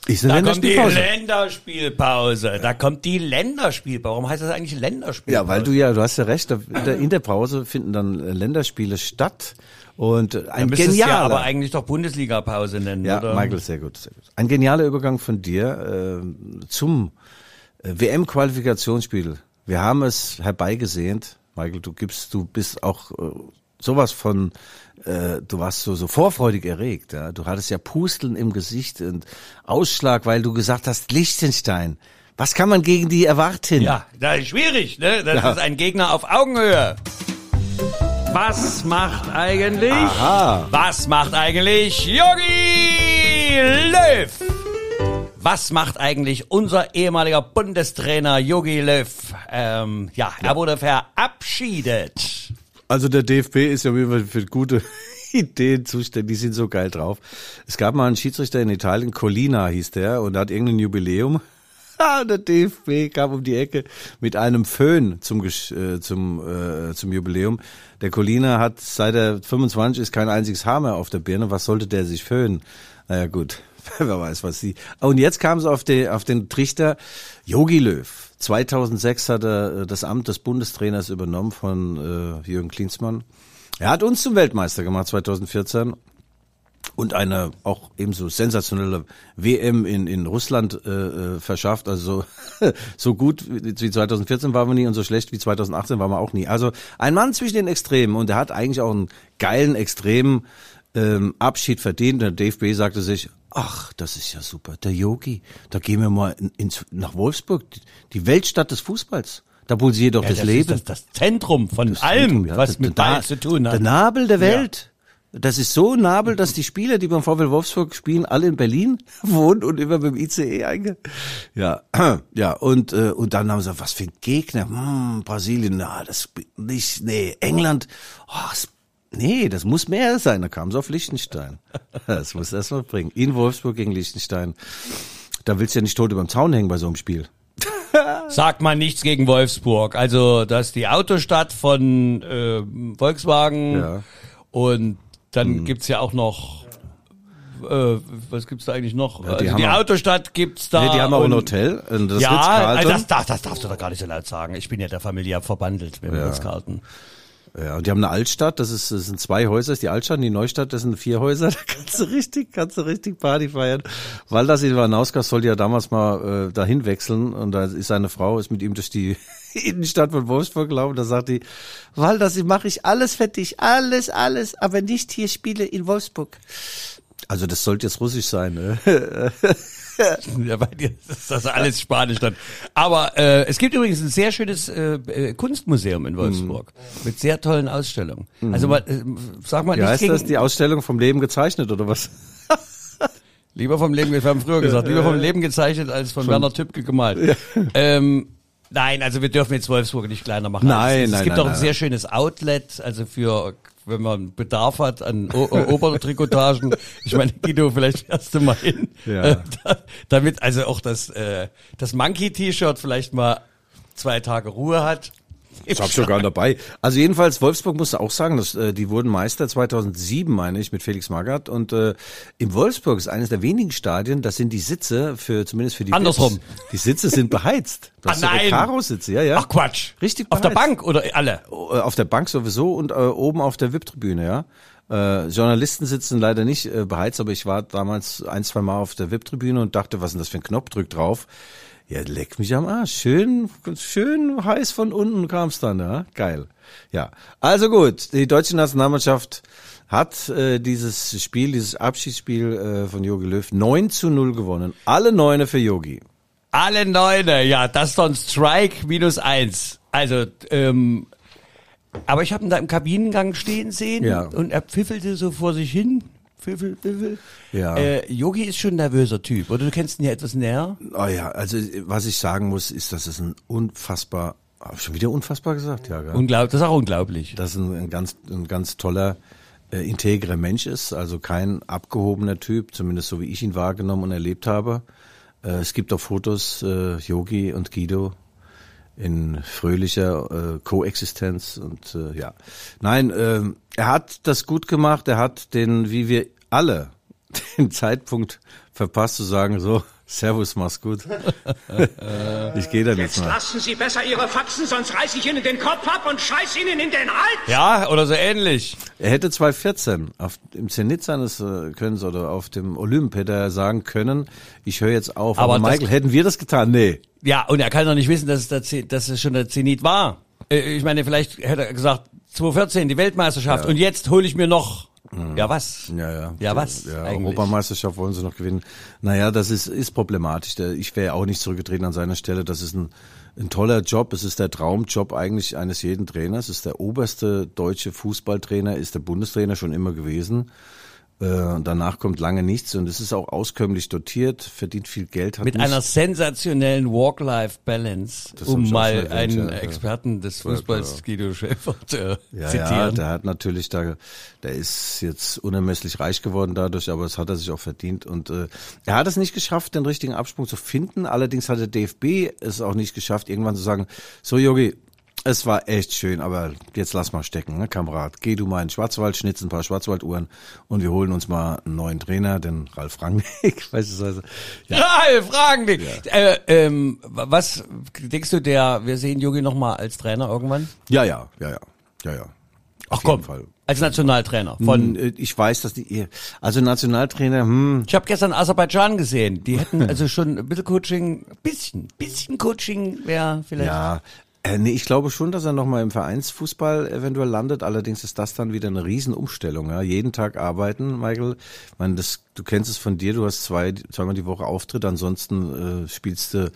Speaker 1: ist eine
Speaker 2: Da kommt die
Speaker 1: Länderspielpause.
Speaker 2: Länderspielpause. Da kommt die Länderspielpause. Warum heißt das eigentlich Länderspielpause?
Speaker 1: Ja, weil du ja, du hast ja recht, in der, Pause finden dann äh, Länderspiele statt und ein
Speaker 2: du ja
Speaker 1: genialer.
Speaker 2: aber eigentlich doch Bundesliga-Pause nennen,
Speaker 1: Ja,
Speaker 2: oder?
Speaker 1: Michael, sehr gut, sehr gut. Ein genialer Übergang von dir äh, zum WM-Qualifikationsspiel. Wir haben es herbeigesehnt. Michael, du gibst, du bist auch äh, sowas von, äh, du warst so, so vorfreudig erregt. Ja? Du hattest ja Pusteln im Gesicht und Ausschlag, weil du gesagt hast, Liechtenstein. Was kann man gegen die erwarten?
Speaker 2: Ja, das ist schwierig, ne? Das
Speaker 1: Ja.
Speaker 2: ist ein Gegner auf Augenhöhe. Was macht eigentlich?
Speaker 1: Aha.
Speaker 2: Was macht eigentlich Jogi Löw? Was macht eigentlich unser ehemaliger Bundestrainer Jogi Löw? Ähm, ja, er wurde verabschiedet.
Speaker 1: Also der DFB ist ja immer für gute [LAUGHS] Ideen zuständig, die sind so geil drauf. Es gab mal einen Schiedsrichter in Italien, Colina hieß der, und der hat irgendein Jubiläum. [LAUGHS] Ah, der DFB kam um die Ecke mit einem Föhn zum, äh, zum, äh, zum Jubiläum. Der Colina hat seit er 25 ist kein einziges Haar mehr auf der Birne. Was sollte der sich föhnen? Naja gut, [LAUGHS] wer weiß was sie. Und jetzt kam es auf, den auf den Trichter Yogi Löw. 2006 hat er äh, das Amt des Bundestrainers übernommen von äh, Jürgen Klinsmann. Er hat uns zum Weltmeister gemacht 2014 und eine auch ebenso sensationelle WM in, in Russland äh, äh, verschafft. Also so, [LAUGHS] so gut wie 2014 waren wir nie und so schlecht wie 2018 waren wir auch nie. Also ein Mann zwischen den Extremen und er hat eigentlich auch einen geilen extremen ähm, Abschied verdient. Der DFB sagte sich, ach, das ist ja super, der Yogi, da gehen wir mal in, ins, nach Wolfsburg, die, Weltstadt des Fußballs. Da pulsiert doch
Speaker 2: Ja,
Speaker 1: das,
Speaker 2: das
Speaker 1: Leben.
Speaker 2: ist das, das Zentrum von
Speaker 1: Das
Speaker 2: allem,
Speaker 1: Zentrum, ja.
Speaker 2: was
Speaker 1: Der-
Speaker 2: mit
Speaker 1: der
Speaker 2: Ball zu tun
Speaker 1: Der
Speaker 2: hat.
Speaker 1: Nabel der Welt. Das ist so nabel, dass die Spieler, die beim VfL Wolfsburg spielen, alle in Berlin [LAUGHS] wohnen und immer mit dem ICE einge. Ja, [CLEARS THROAT] ja und äh, und dann haben sie gesagt, was für ein Gegner. Hm, Brasilien, na, das nicht, nee, England. Oh, das, nee, das muss mehr sein. Da kamen sie auf Liechtenstein. [LAUGHS] Das muss erst mal bringen. In Wolfsburg gegen Liechtenstein. Da willst du ja nicht tot über dem Zaun hängen bei so einem Spiel. [LAUGHS]
Speaker 2: Sagt man nichts gegen Wolfsburg. Also, das ist die Autostadt von äh, Volkswagen
Speaker 1: Ja. Mhm.
Speaker 2: und dann gibt's ja auch noch äh, was gibt's da eigentlich noch?
Speaker 1: Ja, die
Speaker 2: also die
Speaker 1: auch-
Speaker 2: Autostadt gibt's da.
Speaker 1: Nee, die haben auch ein Hotel. Und das
Speaker 2: ja, also das, das, das darfst du doch gar nicht so laut sagen. Ich bin ja der Familie verbandelt mit
Speaker 1: Ja.
Speaker 2: Ritz-Carlton.
Speaker 1: Ja, und die haben eine Altstadt, das, ist, das sind zwei Häuser, ist die Altstadt, und die Neustadt, das sind vier Häuser, [LAUGHS] da kannst du richtig, kannst du richtig Party feiern. Weil das Ivanauskas sollte ja damals mal äh, dahin wechseln und da ist seine Frau, ist mit ihm durch die [LAUGHS] Innenstadt von Wolfsburg gelaufen, da sagt die, Waldas, mache ich alles dich, alles, alles, aber nicht hier Spiele in Wolfsburg. Also das sollte jetzt russisch sein, ne? [LAUGHS]
Speaker 2: Ja, bei dir ist das alles Spanisch dann. Aber äh, es gibt übrigens ein sehr schönes äh, äh, Kunstmuseum in Wolfsburg mit sehr tollen Ausstellungen. Also mal, äh, sag mal
Speaker 1: heißt
Speaker 2: gegen,
Speaker 1: das, die Ausstellung vom Leben gezeichnet oder was? [LAUGHS]
Speaker 2: lieber vom Leben, wir haben früher gesagt, lieber vom Leben gezeichnet als von, Werner Tübke gemalt. Ähm, nein, also wir dürfen jetzt Wolfsburg nicht kleiner machen.
Speaker 1: Nein,
Speaker 2: als es ist.
Speaker 1: nein,
Speaker 2: Es gibt
Speaker 1: nein,
Speaker 2: auch ein
Speaker 1: nein.
Speaker 2: sehr schönes Outlet, also für wenn man Bedarf hat an o o- Obertrikotagen. Ich meine, Guido, vielleicht fährst du mal hin.
Speaker 1: Ja.
Speaker 2: Äh, da, damit also auch das, äh, das Monkey-T-Shirt vielleicht mal zwei Tage Ruhe hat.
Speaker 1: Ich hab sogar dabei. Also jedenfalls, Wolfsburg musste auch sagen, dass, äh, die wurden Meister 2007, meine ich, mit Felix Magath. Und äh, in Wolfsburg ist eines der wenigen Stadien, das sind die Sitze für zumindest für die
Speaker 2: Andersrum.
Speaker 1: Vips. Die Sitze sind beheizt. [LAUGHS]
Speaker 2: Ah,
Speaker 1: Das sind
Speaker 2: nein.
Speaker 1: Recaro-Sitze, ja, ja.
Speaker 2: Ach Quatsch.
Speaker 1: Richtig
Speaker 2: Auf der
Speaker 1: beheizt.
Speaker 2: Bank oder alle?
Speaker 1: Äh, Auf der Bank sowieso und äh, oben auf der VIP-Tribüne, ja. Äh, Journalisten sitzen leider nicht äh, beheizt, aber ich war damals ein, zwei Mal auf der VIP-Tribüne und dachte, was ist denn das für ein Knopf, drück drauf. Ja, leck mich am Arsch. Schön, schön heiß von unten kam's dann, ja. Geil. Ja. Also gut, die deutsche Nationalmannschaft hat äh, dieses Spiel, dieses Abschiedsspiel äh, von Jogi Löw 9 zu 0 gewonnen. Alle Neune für Yogi.
Speaker 2: Alle Neune, ja, das ist doch ein Strike minus eins. Also, ähm, aber ich habe ihn da im Kabinengang stehen sehen
Speaker 1: Ja.
Speaker 2: und er pfiffelte so vor sich hin.
Speaker 1: Ja.
Speaker 2: Äh, Yogi ist schon ein nervöser Typ, oder du kennst ihn ja etwas näher.
Speaker 1: Oh ja, also was ich sagen muss, ist, dass es ein unfassbar, hab ich schon wieder unfassbar gesagt, ja, gell?
Speaker 2: Unglaublich, das ist auch unglaublich.
Speaker 1: dass ein, ein ganz, ein ganz toller, äh, integrer Mensch ist, also kein abgehobener Typ, zumindest so wie ich ihn wahrgenommen und erlebt habe. Äh, es gibt auch Fotos, äh, Yogi und Guido in fröhlicher äh, Koexistenz und äh, ja. Nein, ähm, er hat das gut gemacht, er hat den, wie wir alle, [LAUGHS] den Zeitpunkt verpasst zu sagen, so, Servus, mach's gut. [LAUGHS] ich gehe dann jetzt
Speaker 6: Jetzt
Speaker 1: mal.
Speaker 6: lassen Sie besser Ihre Faxen, sonst reiß ich Ihnen den Kopf ab und scheiß Ihnen in den Hals.
Speaker 2: Ja, oder so ähnlich.
Speaker 1: Er hätte 2014 auf, im Zenit seines äh, Könnens oder auf dem Olymp hätte er sagen können, ich höre jetzt auf.
Speaker 2: Aber
Speaker 1: Aber, Michael, hätten wir das getan? Nee.
Speaker 2: Ja, und er kann doch nicht wissen, dass es, der, dass es schon der Zenit war. Äh, Ich meine, vielleicht hätte er gesagt, 2014 die Weltmeisterschaft und jetzt hole ich mir noch, ja was?
Speaker 1: Ja, ja.
Speaker 2: Ja, was
Speaker 1: Ja,
Speaker 2: eigentlich?
Speaker 1: Europameisterschaft wollen sie noch gewinnen. Naja, das ist, ist problematisch. Ich wäre auch nicht zurückgetreten an seiner Stelle. Das ist ein, ein toller Job. Es ist der Traumjob eigentlich eines jeden Trainers. Es ist der oberste deutsche Fußballtrainer, ist der Bundestrainer schon immer gewesen. Äh, danach kommt lange nichts und es ist auch auskömmlich dotiert, verdient viel Geld. Hat
Speaker 2: Mit einer sensationellen
Speaker 1: hab
Speaker 2: um mal
Speaker 1: erwähnt,
Speaker 2: einen
Speaker 1: ja.
Speaker 2: Experten des Fußballs. Guido Schäfer, zu
Speaker 1: Ja,
Speaker 2: zitieren.
Speaker 1: ja, der hat natürlich da, der ist jetzt unermesslich reich geworden dadurch, aber das hat er sich auch verdient und äh, er hat es nicht geschafft, den richtigen Absprung zu finden. Allerdings hat der DFB es auch nicht geschafft, irgendwann zu sagen: So, Yogi, es war echt schön, aber jetzt lass mal stecken, ne, Kamerad. Geh du mal in den Schwarzwald, schnitz ein paar Schwarzwalduhren und wir holen uns mal einen neuen Trainer, den Ralf Rangnick, [LAUGHS] beispielsweise. Ja, [LAUGHS]
Speaker 2: Ralf, fragen dich. Äh, ähm, was denkst du, der, wir sehen Jogi noch mal als Trainer irgendwann?
Speaker 1: ja, ja, ja, ja, ja. ja. Auf
Speaker 2: komm,
Speaker 1: Fall.
Speaker 2: als Nationaltrainer von.
Speaker 1: Von, ich weiß, dass die, also Nationaltrainer, hm,
Speaker 2: Ich habe gestern Aserbaidschan gesehen. Die hätten also schon ein bisschen Coaching, bisschen, bisschen Coaching wäre vielleicht.
Speaker 1: Ja, äh, nee, ich glaube schon, dass er nochmal im Vereinsfußball eventuell landet. Allerdings ist das dann wieder eine Riesenumstellung. Ja? Jeden Tag arbeiten, Michael. Ich meine, das, du kennst es von dir, du hast zwei, zweimal die Woche Auftritt, ansonsten äh, spielst du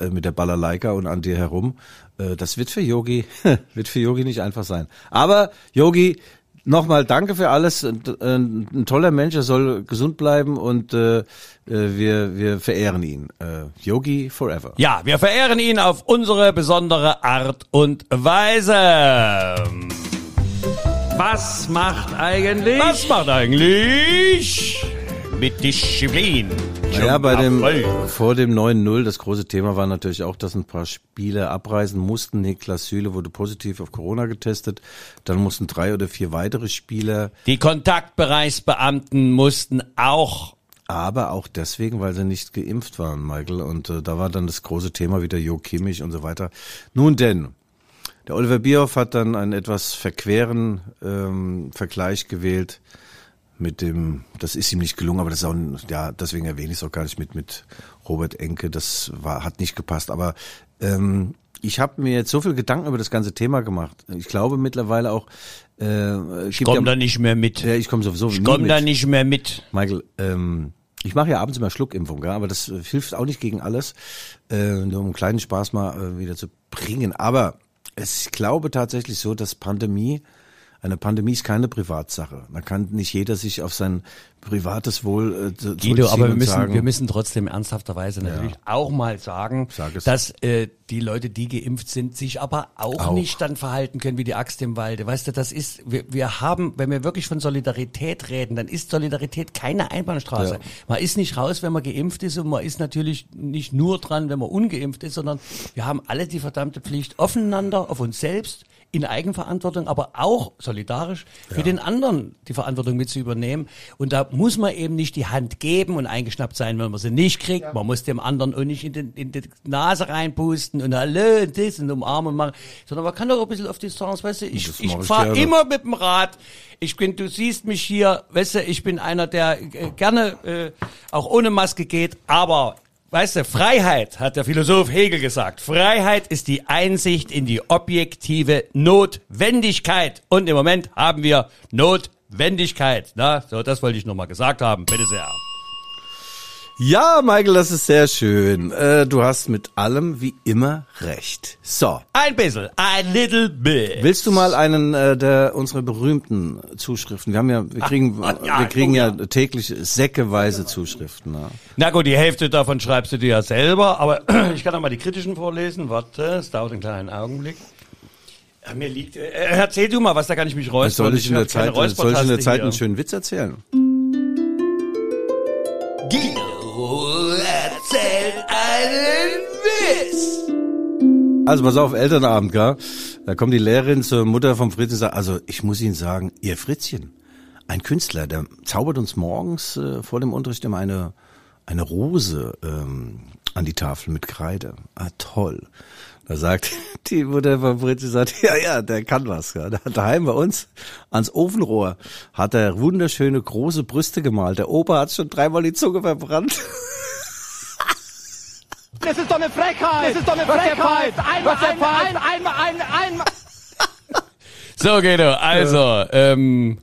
Speaker 1: äh, mit der Balalaika und an dir herum. Äh, das wird für Yogi, [LAUGHS] wird für Yogi nicht einfach sein. Aber Yogi, Nochmal danke für alles. Ein, ein, ein toller Mensch, er soll gesund bleiben und äh, äh, wir, wir verehren ihn. Äh, Yogi forever.
Speaker 2: Ja, wir verehren ihn auf unsere besondere Art und Weise. Was macht eigentlich? Was macht eigentlich mit Disziplin?
Speaker 1: Ja, bei dem, vor dem 9-0, das große Thema war natürlich auch, dass ein paar Spieler abreisen mussten. Niklas Süle wurde positiv auf Corona getestet. Dann mussten drei oder vier weitere Spieler,
Speaker 2: Die Kontaktbereichsbeamten mussten auch
Speaker 1: aber auch deswegen, weil sie nicht geimpft waren, Michael. Und äh, da war dann das große Thema wieder Jo Kimmich und so weiter. Nun denn, der Oliver Bierhoff hat dann einen etwas verqueren ähm, Vergleich gewählt mit dem, das ist ihm nicht gelungen, aber das ist auch, ja, deswegen erwähne ich es auch gar nicht mit, mit Robert Enke, das war, hat nicht gepasst, aber ähm, ich habe mir jetzt so viel Gedanken über das ganze Thema gemacht. Ich glaube mittlerweile auch, äh,
Speaker 2: Ich komme da nicht mehr mit.
Speaker 1: ja, ich komme sowieso
Speaker 2: Ich
Speaker 1: nie
Speaker 2: komme
Speaker 1: mit.
Speaker 2: da nicht mehr mit.
Speaker 1: Michael, ähm, ich mache ja abends immer Schluckimpfung, ja, aber das äh, hilft auch nicht gegen alles, äh, nur um einen kleinen Spaß mal äh, wieder zu bringen. Aber es, ich glaube tatsächlich so, dass Pandemie, eine Pandemie ist keine Privatsache. Man kann nicht jeder sich auf sein privates Wohl äh,
Speaker 2: Guido, aber wir müssen,
Speaker 1: sagen,
Speaker 2: wir müssen trotzdem ernsthafterweise natürlich auch mal sagen, dass äh, die Leute, die geimpft sind, sich aber auch,
Speaker 1: Auch.
Speaker 2: nicht dann verhalten können wie die Axt im Walde. Weißt du, das ist, wir, wir haben, wenn wir wirklich von Solidarität reden, dann ist Solidarität keine Einbahnstraße.
Speaker 1: Ja.
Speaker 2: Man ist nicht raus, wenn man geimpft ist und man ist natürlich nicht nur dran, wenn man ungeimpft ist, sondern wir haben alle die verdammte Pflicht, aufeinander, auf uns selbst, in Eigenverantwortung, aber auch solidarisch für den anderen die Verantwortung mit zu übernehmen. Und da muss man eben nicht die Hand geben und eingeschnappt sein, wenn man sie nicht kriegt. Man muss dem anderen auch nicht in, den, in die Nase reinpusten und hallo und das und umarmen und machen, sondern man kann doch ein bisschen auf Distanz, weißt du, ich, ich
Speaker 1: ich
Speaker 2: fahre immer mit dem Rad. Ich bin, du siehst mich hier, weißt du, ich bin einer, der äh, gerne äh, auch ohne Maske geht, aber Weißt du, Freiheit, hat der Philosoph Hegel gesagt. Freiheit ist die Einsicht in die objektive Notwendigkeit. Und im Moment haben wir Notwendigkeit. Na, so, das wollte ich nochmal gesagt haben. Bitte sehr.
Speaker 1: Ja, Michael, das ist sehr schön. Äh, du hast mit allem wie immer recht. So,
Speaker 2: Ein bisschen, ein little bit.
Speaker 1: Willst du mal einen äh, der unsere berühmten Zuschriften? Wir haben ja, wir kriegen,
Speaker 2: ah, ja,
Speaker 1: wir kriegen
Speaker 2: oh,
Speaker 1: ja,
Speaker 2: ja.
Speaker 1: täglich säckeweise Zuschriften. Ja.
Speaker 2: Na gut, die Hälfte davon schreibst du dir ja selber, aber [CLEARS THROAT] ich kann auch mal die kritischen vorlesen. Warte, es dauert einen kleinen Augenblick. Ja, mir liegt, äh, erzähl du mal, was, da kann ich mich räuspern.
Speaker 1: Soll ich in der Zeit, soll ich in der Zeit
Speaker 2: hier.
Speaker 1: einen schönen Witz erzählen?
Speaker 2: Witz.
Speaker 1: Also pass auf, Elternabend, gell? Da kommt die Lehrerin zur Mutter vom Fritz und sagt, also ich muss Ihnen sagen, Ihr Fritzchen, ein Künstler, der zaubert uns morgens äh, vor dem Unterricht immer eine, eine Rose ähm, an die Tafel mit Kreide. Ah, toll. Da sagt [LAUGHS] die Mutter vom Fritz, sie sagt, ja, ja, der kann was. Hat daheim bei uns ans Ofenrohr hat er wunderschöne große Brüste gemalt. Der Opa hat schon dreimal die Zunge verbrannt. [LAUGHS]
Speaker 7: Das ist doch eine Frechheit! Das ist doch eine Frechheit! Einmal, einmal, einmal, einmal, einmal, [LAUGHS] einmal.
Speaker 2: So, Guido, also, ähm,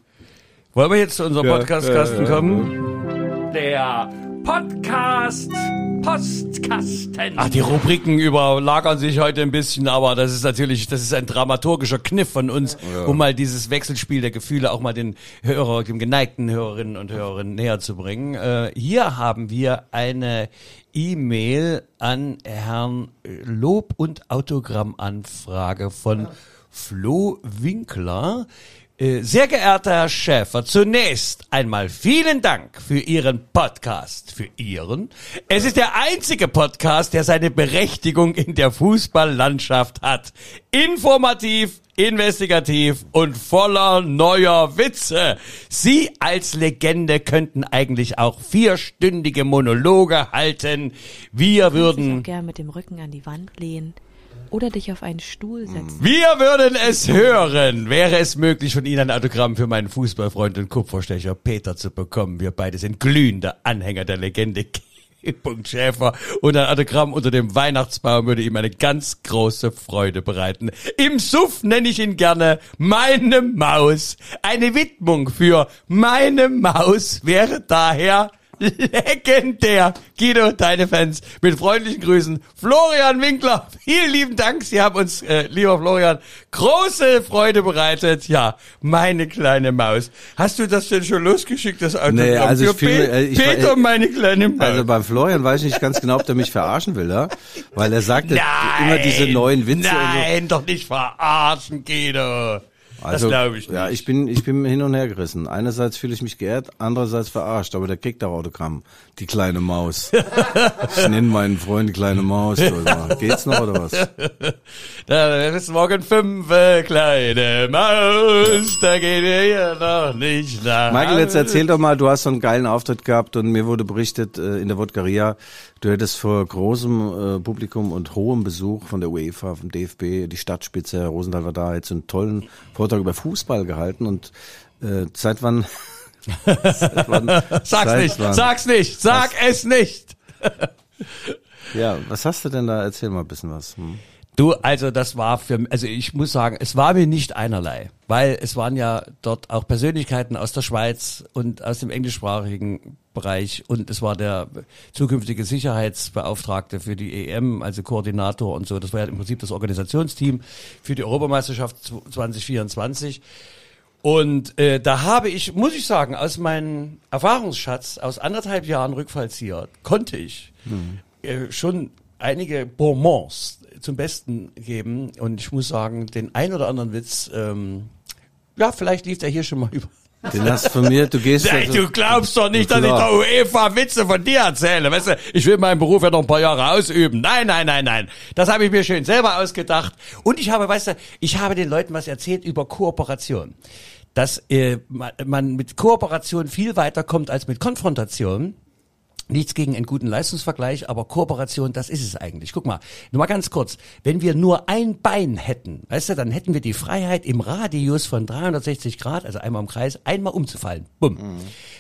Speaker 2: wollen wir jetzt zu unserem Podcastkasten kommen? Der Podcast Postkasten. Ach, die Rubriken überlagern sich heute ein bisschen, aber das ist natürlich, das ist ein dramaturgischer Kniff von uns, um mal dieses Wechselspiel der Gefühle auch mal den Hörer, dem geneigten Hörerinnen und Hörern näher zu bringen. Äh, hier haben wir eine E-Mail an Herrn Lob- und Autogrammanfrage von Flo Winkler. Äh, Sehr geehrter Herr Schäfer, zunächst einmal vielen Dank für Ihren Podcast, für Ihren. Es ist der einzige Podcast, der seine Berechtigung in der Fußballlandschaft hat. Informativ, investigativ und voller neuer Witze. Sie als Legende könnten eigentlich auch vierstündige Monologe halten. Wir würden
Speaker 5: auch gern mit dem Rücken an die Wand lehnen oder dich auf einen Stuhl setzen.
Speaker 2: Wir würden es hören. Wäre es möglich, von Ihnen ein Autogramm für meinen Fußballfreund und Kupferstecher Peter zu bekommen? Wir beide sind glühende Anhänger der Legende. Punkt Schäfer und ein Autogramm unter dem Weihnachtsbaum würde ihm eine ganz große Freude bereiten. Im Suff nenne ich ihn gerne meine Maus. Eine Widmung für meine Maus wäre daher legendär. Guido, deine Fans, mit freundlichen Grüßen, Florian Winkler. Vielen lieben Dank. Sie haben uns, äh, lieber Florian, große Freude bereitet. Ja, meine kleine Maus. Hast du das denn schon losgeschickt, das Autogramm?
Speaker 1: Nee, also ich
Speaker 2: Pe-
Speaker 1: äh, ich-
Speaker 2: Peter,
Speaker 1: äh,
Speaker 2: meine kleine Maus.
Speaker 1: Also beim Florian weiß ich nicht ganz genau, ob der mich verarschen will, ja? Weil er sagt
Speaker 2: Nein,
Speaker 1: immer diese neuen Witze und so.
Speaker 2: Nein, doch nicht verarschen, Guido.
Speaker 1: Also,
Speaker 2: das glaube ich nicht.
Speaker 1: Ja, ich bin, ich bin hin und her gerissen. Einerseits fühle ich mich geehrt, andererseits verarscht, aber der kriegt auch Autogramm. Die kleine Maus. [LAUGHS] ich nenne meinen Freund die kleine Maus. Oder. Geht's noch oder was? [LAUGHS]
Speaker 2: Da ist morgen fünf, äh, kleine Maus, da geht ihr noch nicht nach.
Speaker 1: Michael, jetzt erzähl doch mal, du hast so einen geilen Auftritt gehabt und mir wurde berichtet äh, in der Wodkaria, du hättest vor großem äh, Publikum und hohem Besuch von der UEFA, vom DFB, die Stadtspitze, Rosenthal war da, hättest einen tollen Vortrag über Fußball gehalten und äh, seit wann? [LAUGHS] seit wann
Speaker 2: Sag's
Speaker 1: seit
Speaker 2: nicht,
Speaker 1: wann-
Speaker 2: sag's nicht, sag es nicht.
Speaker 1: Ja, was hast du denn da? Erzähl mal ein bisschen was. Hm.
Speaker 2: Du, also das war für, also ich muss sagen, es war mir nicht einerlei, weil es waren ja dort auch Persönlichkeiten aus der Schweiz und aus dem englischsprachigen Bereich und es war der zukünftige Sicherheitsbeauftragte für die EM, also Koordinator und so. Das war ja im Prinzip das Organisationsteam für die Europameisterschaft 2024. Und äh, da habe ich, muss ich sagen, aus meinem Erfahrungsschatz aus anderthalb Jahren Rückfallzieher konnte ich äh, schon einige Bonbons zum Besten geben. Und ich muss sagen, den ein oder anderen Witz, ähm, ja, vielleicht lief der hier schon mal über.
Speaker 1: Den hast von mir, du gehst [LAUGHS]
Speaker 2: Ey,
Speaker 1: also-
Speaker 2: du glaubst doch nicht, dass ich
Speaker 1: Klar.
Speaker 2: der UEFA Witze von dir erzähle. Weißt du, ich will meinen Beruf ja noch ein paar Jahre ausüben. Nein, nein, nein, nein. Das habe ich mir schön selber ausgedacht. Und ich habe, weißt du, ich habe den Leuten was erzählt über Kooperation. Dass äh, man mit Kooperation viel weiter kommt als mit Konfrontation. Nichts gegen einen guten Leistungsvergleich, aber Kooperation, das ist es eigentlich. Guck mal, nur mal ganz kurz. Wenn wir nur ein Bein hätten, weißt du, dann hätten wir die Freiheit im Radius von 360 Grad, also einmal im Kreis, einmal umzufallen. Bumm.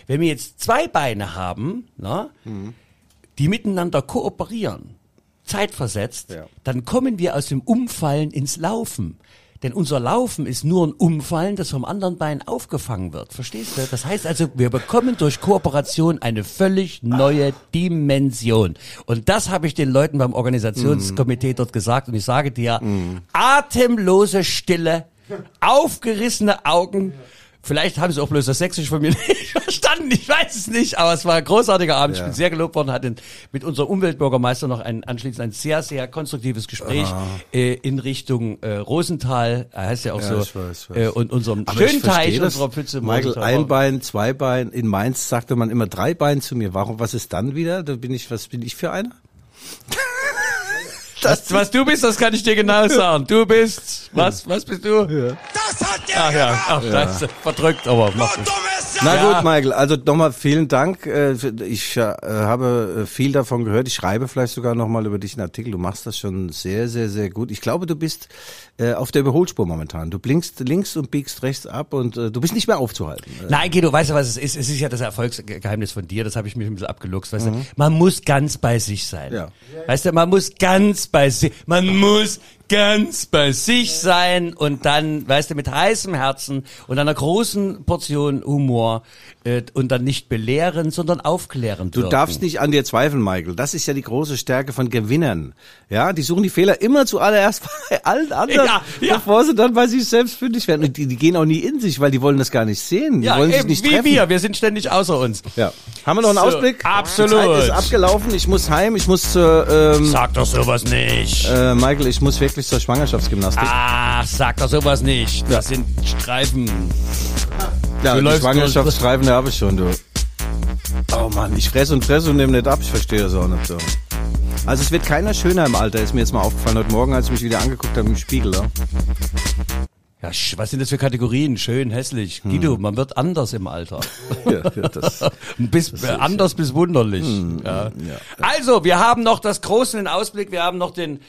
Speaker 2: Wenn wir jetzt zwei Beine haben, na, die miteinander kooperieren, zeitversetzt,
Speaker 1: Ja.
Speaker 2: dann kommen wir aus dem Umfallen ins Laufen. Denn unser Laufen ist nur ein Umfallen, das vom anderen Bein aufgefangen wird. Verstehst du? Das heißt also, wir bekommen durch Kooperation eine völlig neue Dimension. Und das habe ich den Leuten beim Organisationskomitee dort gesagt. Und ich sage dir, atemlose Stille, aufgerissene Augen. Vielleicht haben sie auch bloß das Sächsisch von mir [LAUGHS] nicht verstanden, ich weiß es nicht, aber es war ein großartiger Abend. Ich
Speaker 1: Ja.
Speaker 2: bin sehr gelobt worden, hatte mit unserem Umweltbürgermeister noch ein anschließend ein sehr, sehr konstruktives Gespräch äh, in Richtung äh, Rosenthal, er heißt ja auch
Speaker 1: Ja,
Speaker 2: so,
Speaker 1: ich weiß, ich weiß.
Speaker 2: Äh, und unserem
Speaker 1: Aber
Speaker 2: schönen
Speaker 1: ich
Speaker 2: Teich
Speaker 1: das.
Speaker 2: unserer Pfütze.
Speaker 1: Michael,
Speaker 2: Rosenthal.
Speaker 1: ein Bein, zwei Bein. In Mainz sagte man immer drei Bein zu mir. Warum, was ist dann wieder? Da bin ich, was bin ich für einer?
Speaker 2: was, was du bist, das kann ich dir genau [LAUGHS] sagen. Du bist, was, was bist du?
Speaker 8: Das hat der
Speaker 2: Ach ja, ach, das ist verdrückt, aber mach
Speaker 8: Du dummes
Speaker 1: Na
Speaker 2: Ja.
Speaker 1: gut, Michael, also nochmal vielen Dank. Äh, Ich äh, habe äh, viel davon gehört. Ich schreibe vielleicht sogar nochmal über dich einen Artikel. Du machst das schon sehr, sehr, sehr gut. Ich glaube, du bist äh, auf der Überholspur momentan. Du blinkst links und biegst rechts ab und äh, du bist nicht mehr aufzuhalten.
Speaker 2: Nein, Guido, weißt du, was es ist? Es ist ja das Erfolgsgeheimnis von dir, das habe ich mir ein bisschen abgeluchst. Weißt du? Man muss ganz bei sich sein.
Speaker 1: Ja.
Speaker 2: Weißt du, man muss ganz bei sich, man muss ganz bei sich sein und dann, weißt du, mit heißem Herzen und einer großen Portion Humor äh, und dann nicht belehren, sondern aufklären
Speaker 1: Du darfst nicht an dir zweifeln, Michael. Das ist ja die große Stärke von Gewinnern. Ja, die suchen die Fehler immer zuallererst [LAUGHS] bei allen anderen,
Speaker 2: Ja, ja.
Speaker 1: bevor sie dann bei sich selbst fündig werden. Und die, die gehen auch nie in sich, weil die wollen das gar nicht sehen. Die
Speaker 2: Ja,
Speaker 1: wollen sich
Speaker 2: eben,
Speaker 1: nicht
Speaker 2: wie
Speaker 1: treffen.
Speaker 2: wir, wir sind ständig außer uns.
Speaker 1: Ja. Haben wir noch einen
Speaker 2: So,
Speaker 1: Ausblick?
Speaker 2: absolut.
Speaker 1: Die Zeit ist abgelaufen. Ich muss heim. Ich muss zur, ähm,
Speaker 2: Sag doch sowas nicht.
Speaker 1: äh, Michael, ich muss wirklich zur Schwangerschaftsgymnastik.
Speaker 2: Ach, sag doch sowas nicht. Das sind Streifen.
Speaker 1: Ja,
Speaker 2: du
Speaker 1: die Schwangerschaftsstreifen, habe ich schon, du. Oh Mann, ich fresse und fresse und nehme nicht ab. Ich verstehe das auch nicht so. Also es wird keiner schöner im Alter, ist mir jetzt mal aufgefallen heute Morgen, als ich mich wieder angeguckt habe im Spiegel. Ja?
Speaker 2: Ja, was sind das für Kategorien? Schön, hässlich. Guido, man wird anders im Alter. [LAUGHS]
Speaker 1: Ja, ja, das, [LAUGHS]
Speaker 2: bis, äh, anders bis wunderlich. ja. Also, wir haben noch das große in Ausblick, wir haben noch den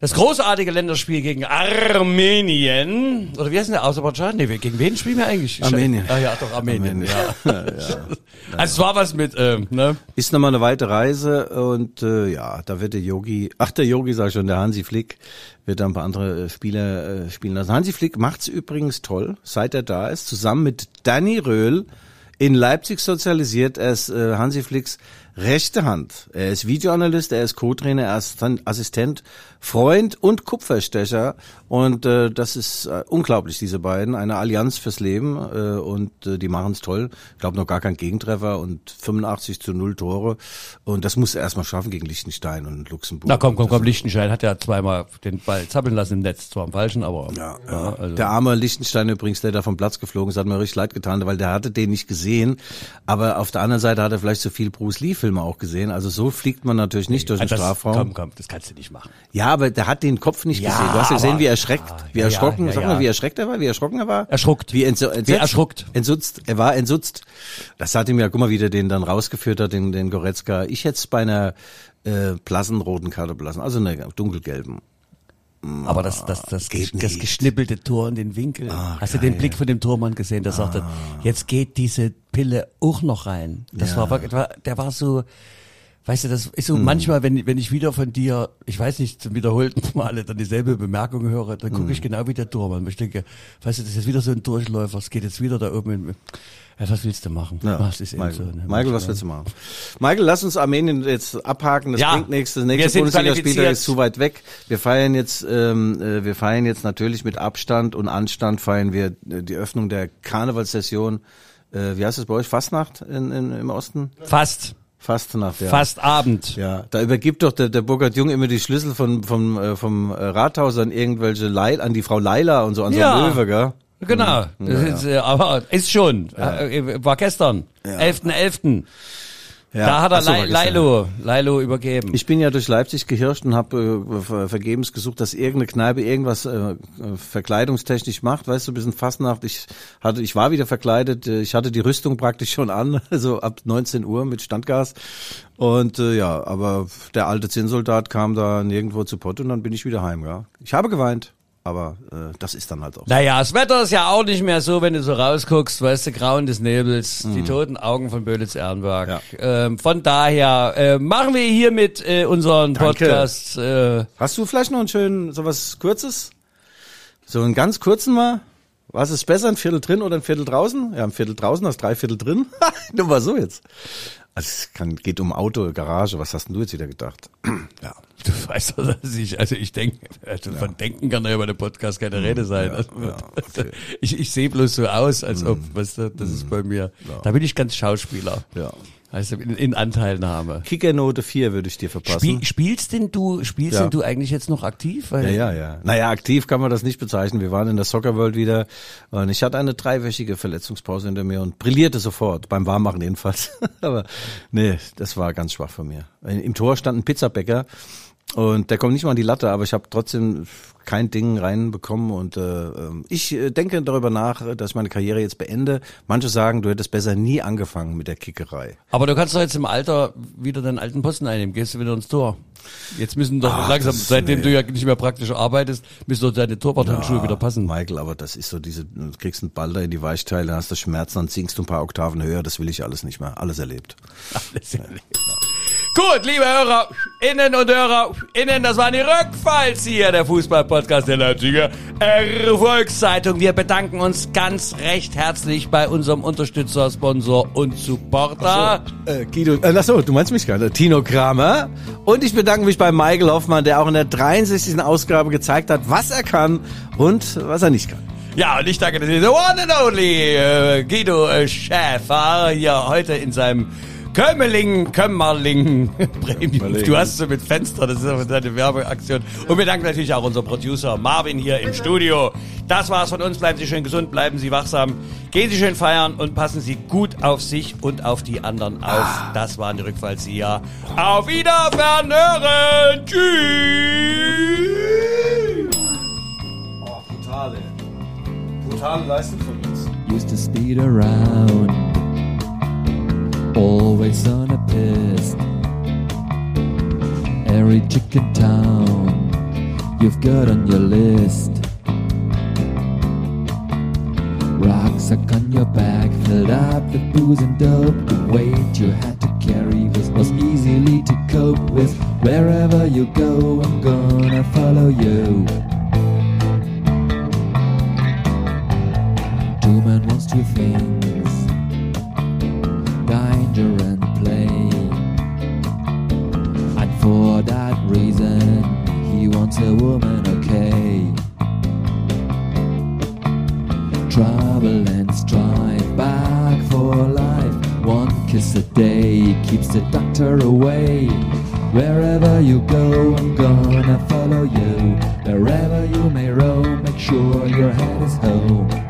Speaker 2: das großartige Länderspiel gegen Armenien. Oder wie heißt denn der? Aserbaidschan? Nee, gegen wen spielen wir eigentlich?
Speaker 1: Armenien.
Speaker 2: Ah ja, doch, Armenien.
Speaker 1: Armenien.
Speaker 2: Ja. [LAUGHS] [LAUGHS] Also es war was mit, ähm, ne?
Speaker 1: ist nochmal eine weite Reise und äh, ja, da wird der Yogi, ach der Yogi sag ich schon, der Hansi Flick wird da ein paar andere äh, Spieler äh, spielen lassen. Hansi Flick macht's übrigens toll, seit er da ist, zusammen mit Danny Röhl in Leipzig sozialisiert. Er äh, Hansi Flicks rechte Hand. Er ist Videoanalyst, er ist Co-Trainer, er ist Assistent, Freund und Kupferstecher. Und äh, das ist äh, unglaublich, diese beiden. Eine Allianz fürs Leben äh, und äh, die machen's toll. Ich glaube noch gar kein Gegentreffer und 85 zu 0 Tore. Und das muss er erstmal schaffen gegen Liechtenstein und Luxemburg.
Speaker 2: Na komm, komm, komm, Lichtenstein hat ja zweimal den Ball zappeln lassen im Netz, zwar am falschen, aber
Speaker 1: Ja,
Speaker 2: ja, also.
Speaker 1: Der arme Lichtenstein übrigens, der da vom Platz geflogen ist, hat mir richtig leid getan, weil der hatte den nicht gesehen. Aber auf der anderen Seite hat er vielleicht so viel Bruce Lee-Filme auch gesehen. Also so fliegt man natürlich nicht durch den
Speaker 2: das,
Speaker 1: Strafraum.
Speaker 2: Komm, komm, das kannst du nicht machen.
Speaker 1: Ja, aber der hat den Kopf nicht
Speaker 2: Ja,
Speaker 1: gesehen. Du hast ja gesehen, wie erschreckt,
Speaker 2: ja,
Speaker 1: wie erschrocken, sag mal, wie erschreckt er war, wie erschrocken er war.
Speaker 2: Erschruckt.
Speaker 1: Wie entso entsetzt,
Speaker 2: Wie erschruckt.
Speaker 1: Entsutzt. Er war entsutzt. Das hat ihm ja, guck mal, wie der den dann rausgeführt hat, den, den Goretzka. Ich hätte es bei einer äh, blassen roten Karte belassen, also einer dunkelgelben.
Speaker 2: Aber das, das, das,
Speaker 1: Geht
Speaker 2: das
Speaker 1: nicht.
Speaker 2: geschnippelte Tor in den Winkel.
Speaker 1: Ah,
Speaker 2: Hast du den Blick von dem Tormann gesehen, der sagte, jetzt geht diese Pille auch noch rein. Das
Speaker 1: Ja.
Speaker 2: war, wirklich- der war so, weißt du, das ist so
Speaker 1: Hm.
Speaker 2: manchmal, wenn, wenn ich wieder von dir, ich weiß nicht, zum wiederholten [LAUGHS] Male dann dieselbe Bemerkung höre, dann
Speaker 1: Hm.
Speaker 2: gucke ich genau wie der Tormann. Ich denke, weißt du, das ist jetzt wieder so ein Durchläufer, es geht jetzt wieder da oben in, ja, was willst du machen?
Speaker 1: Ja,
Speaker 2: es ist
Speaker 1: Michael,
Speaker 2: so, ne?
Speaker 1: Michael, was willst du machen? Michael, lass uns Armenien jetzt abhaken. Das
Speaker 2: Ja,
Speaker 1: bringt nichts. Das nächste
Speaker 2: sind
Speaker 1: Bundesligaspiel
Speaker 2: qualifiziert.
Speaker 1: ist zu weit weg. Wir feiern jetzt, ähm, äh, wir feiern jetzt natürlich mit Abstand und Anstand feiern wir äh, die Öffnung der Karnevalssession. Äh, wie heißt es bei euch? Fastnacht in, in, im Osten?
Speaker 2: Fast,
Speaker 1: Fastnacht, ja.
Speaker 2: fast Abend.
Speaker 1: Ja, da übergibt doch der, der Burkhard Jung immer die Schlüssel von, vom, äh, vom äh, Rathaus an irgendwelche Leil, an die Frau Leila und so, an so
Speaker 2: Ja.
Speaker 1: Löwe, gell?
Speaker 2: Genau, das ist, äh, aber ist schon, äh, war gestern, 11.11.
Speaker 1: Ja.
Speaker 2: Da hat er
Speaker 1: so, gestern.
Speaker 2: Lailo, Lailo übergeben.
Speaker 1: Ich bin ja durch Leipzig gehirscht und habe äh, ver vergebens gesucht, dass irgendeine Kneipe irgendwas äh, verkleidungstechnisch macht. Weißt du, bis in Fastnacht. Ich hatte, ich war wieder verkleidet. äh, Ich hatte die Rüstung praktisch schon an, [LAUGHS] also ab 19 Uhr mit Standgas. Und äh, ja, aber der alte Zinnsoldat kam da nirgendwo zu Pott und dann bin ich wieder heim. Ja, ich habe geweint, aber äh, das ist dann halt auch.
Speaker 2: Naja, das Wetter ist ja auch nicht mehr so, wenn du so rausguckst, weißt du, Grauen des Nebels, die toten Augen von Böditz-Ehrenberg.
Speaker 1: Mhm. Ja.
Speaker 2: Ähm, von daher äh, machen wir hier mit äh, unseren
Speaker 1: Danke.
Speaker 2: Podcast. Äh,
Speaker 1: Hast du vielleicht noch einen schönen, sowas Kurzes? So einen ganz kurzen mal? Was ist besser, ein Viertel drin oder ein Viertel draußen? Ja, ein Viertel draußen, hast drei Viertel drin. [LAUGHS] Nur mal so jetzt. Also es kann, geht um Auto, Garage. Was hast denn du jetzt wieder gedacht? [CLEARS THROAT] ja.
Speaker 2: Du weißt doch, dass ich, also ich denke, also von Denken kann ja über den Podcast keine Rede sein. Also, Ich, ich sehe bloß so aus, als ob, weißt du, das ist bei mir. Da bin ich ganz Schauspieler.
Speaker 1: Ja.
Speaker 2: Also in, in Anteilnahme.
Speaker 1: Kickernote 4 würde ich dir verpassen.
Speaker 2: Spiel, spielst denn du, spielst
Speaker 1: Ja.
Speaker 2: denn du eigentlich jetzt noch aktiv? Weil,
Speaker 1: Ja, ja, ja. Naja, aktiv kann man das nicht bezeichnen. Wir waren in der Soccer World wieder und ich hatte eine dreiwöchige Verletzungspause hinter mir und brillierte sofort, beim Warmmachen jedenfalls. [LAUGHS] Aber nee, das war ganz schwach von mir. Im Tor stand ein Pizzabäcker Und der kommt nicht mal an die Latte, aber ich habe trotzdem kein Ding reinbekommen und äh, ähm, ich äh, denke darüber nach, dass ich meine Karriere jetzt beende. Manche sagen, du hättest besser nie angefangen mit der Kickerei.
Speaker 2: Aber du kannst doch jetzt im Alter wieder deinen alten Posten einnehmen. Gehst du wieder ins Tor? Jetzt müssen doch
Speaker 1: Ach,
Speaker 2: langsam,
Speaker 1: das-
Speaker 2: seitdem
Speaker 1: nee.
Speaker 2: du ja nicht mehr praktisch arbeitest, müssen doch deine Torwarthandschuhe wieder passen.
Speaker 1: Michael, aber das ist so diese, du kriegst einen Ball da in die Weichteile, hast du Schmerzen, dann singst du ein paar Oktaven höher, das will ich alles nicht mehr. Alles erlebt. [LAUGHS]
Speaker 2: Alles erlebt. Gut, liebe Hörer, Innen und Hörer, Innen, das waren die Rückfallzieher der Fußball-Podcast der Leipziger Erfolgszeitung. Wir bedanken uns ganz recht herzlich bei unserem Unterstützer, Sponsor und Supporter.
Speaker 1: Äh, Guido, äh, ach so, du meinst mich gerade. Tino Kramer. Und ich bedanke mich bei Michael Hoffmann, der auch in der 63. Ausgabe gezeigt hat, was er kann und was er nicht kann.
Speaker 2: Ja, und ich danke natürlich the one and only äh, Guido Schäfer hier heute in seinem Kömmerling, Kömmerling [LAUGHS] Premium. Du hast es mit Fenster, das ist aber deine Werbeaktion. Und wir danken natürlich auch unserem Producer Marvin hier im Studio. Das war's von uns. Bleiben Sie schön gesund, bleiben Sie wachsam, gehen Sie schön feiern und passen Sie gut auf sich und auf die anderen auf. Das waren die Rückfallzieher. Auf Wiedersehen, hören. Tschüss.
Speaker 1: Oh, brutale. Brutale Leistung von uns.
Speaker 8: used to speed around, always on a piss. Every chicken town you've got on your list. Rucksack on your back, filled up with booze and dope. The weight you had to carry was, easily to cope with. Wherever you go, I'm gonna follow you. Two men wants two things for that reason, he wants a woman, okay. Trouble and strife, back for life. One kiss a day keeps the doctor away. Wherever you go, I'm gonna follow you. Wherever you may roam, make sure your head is home.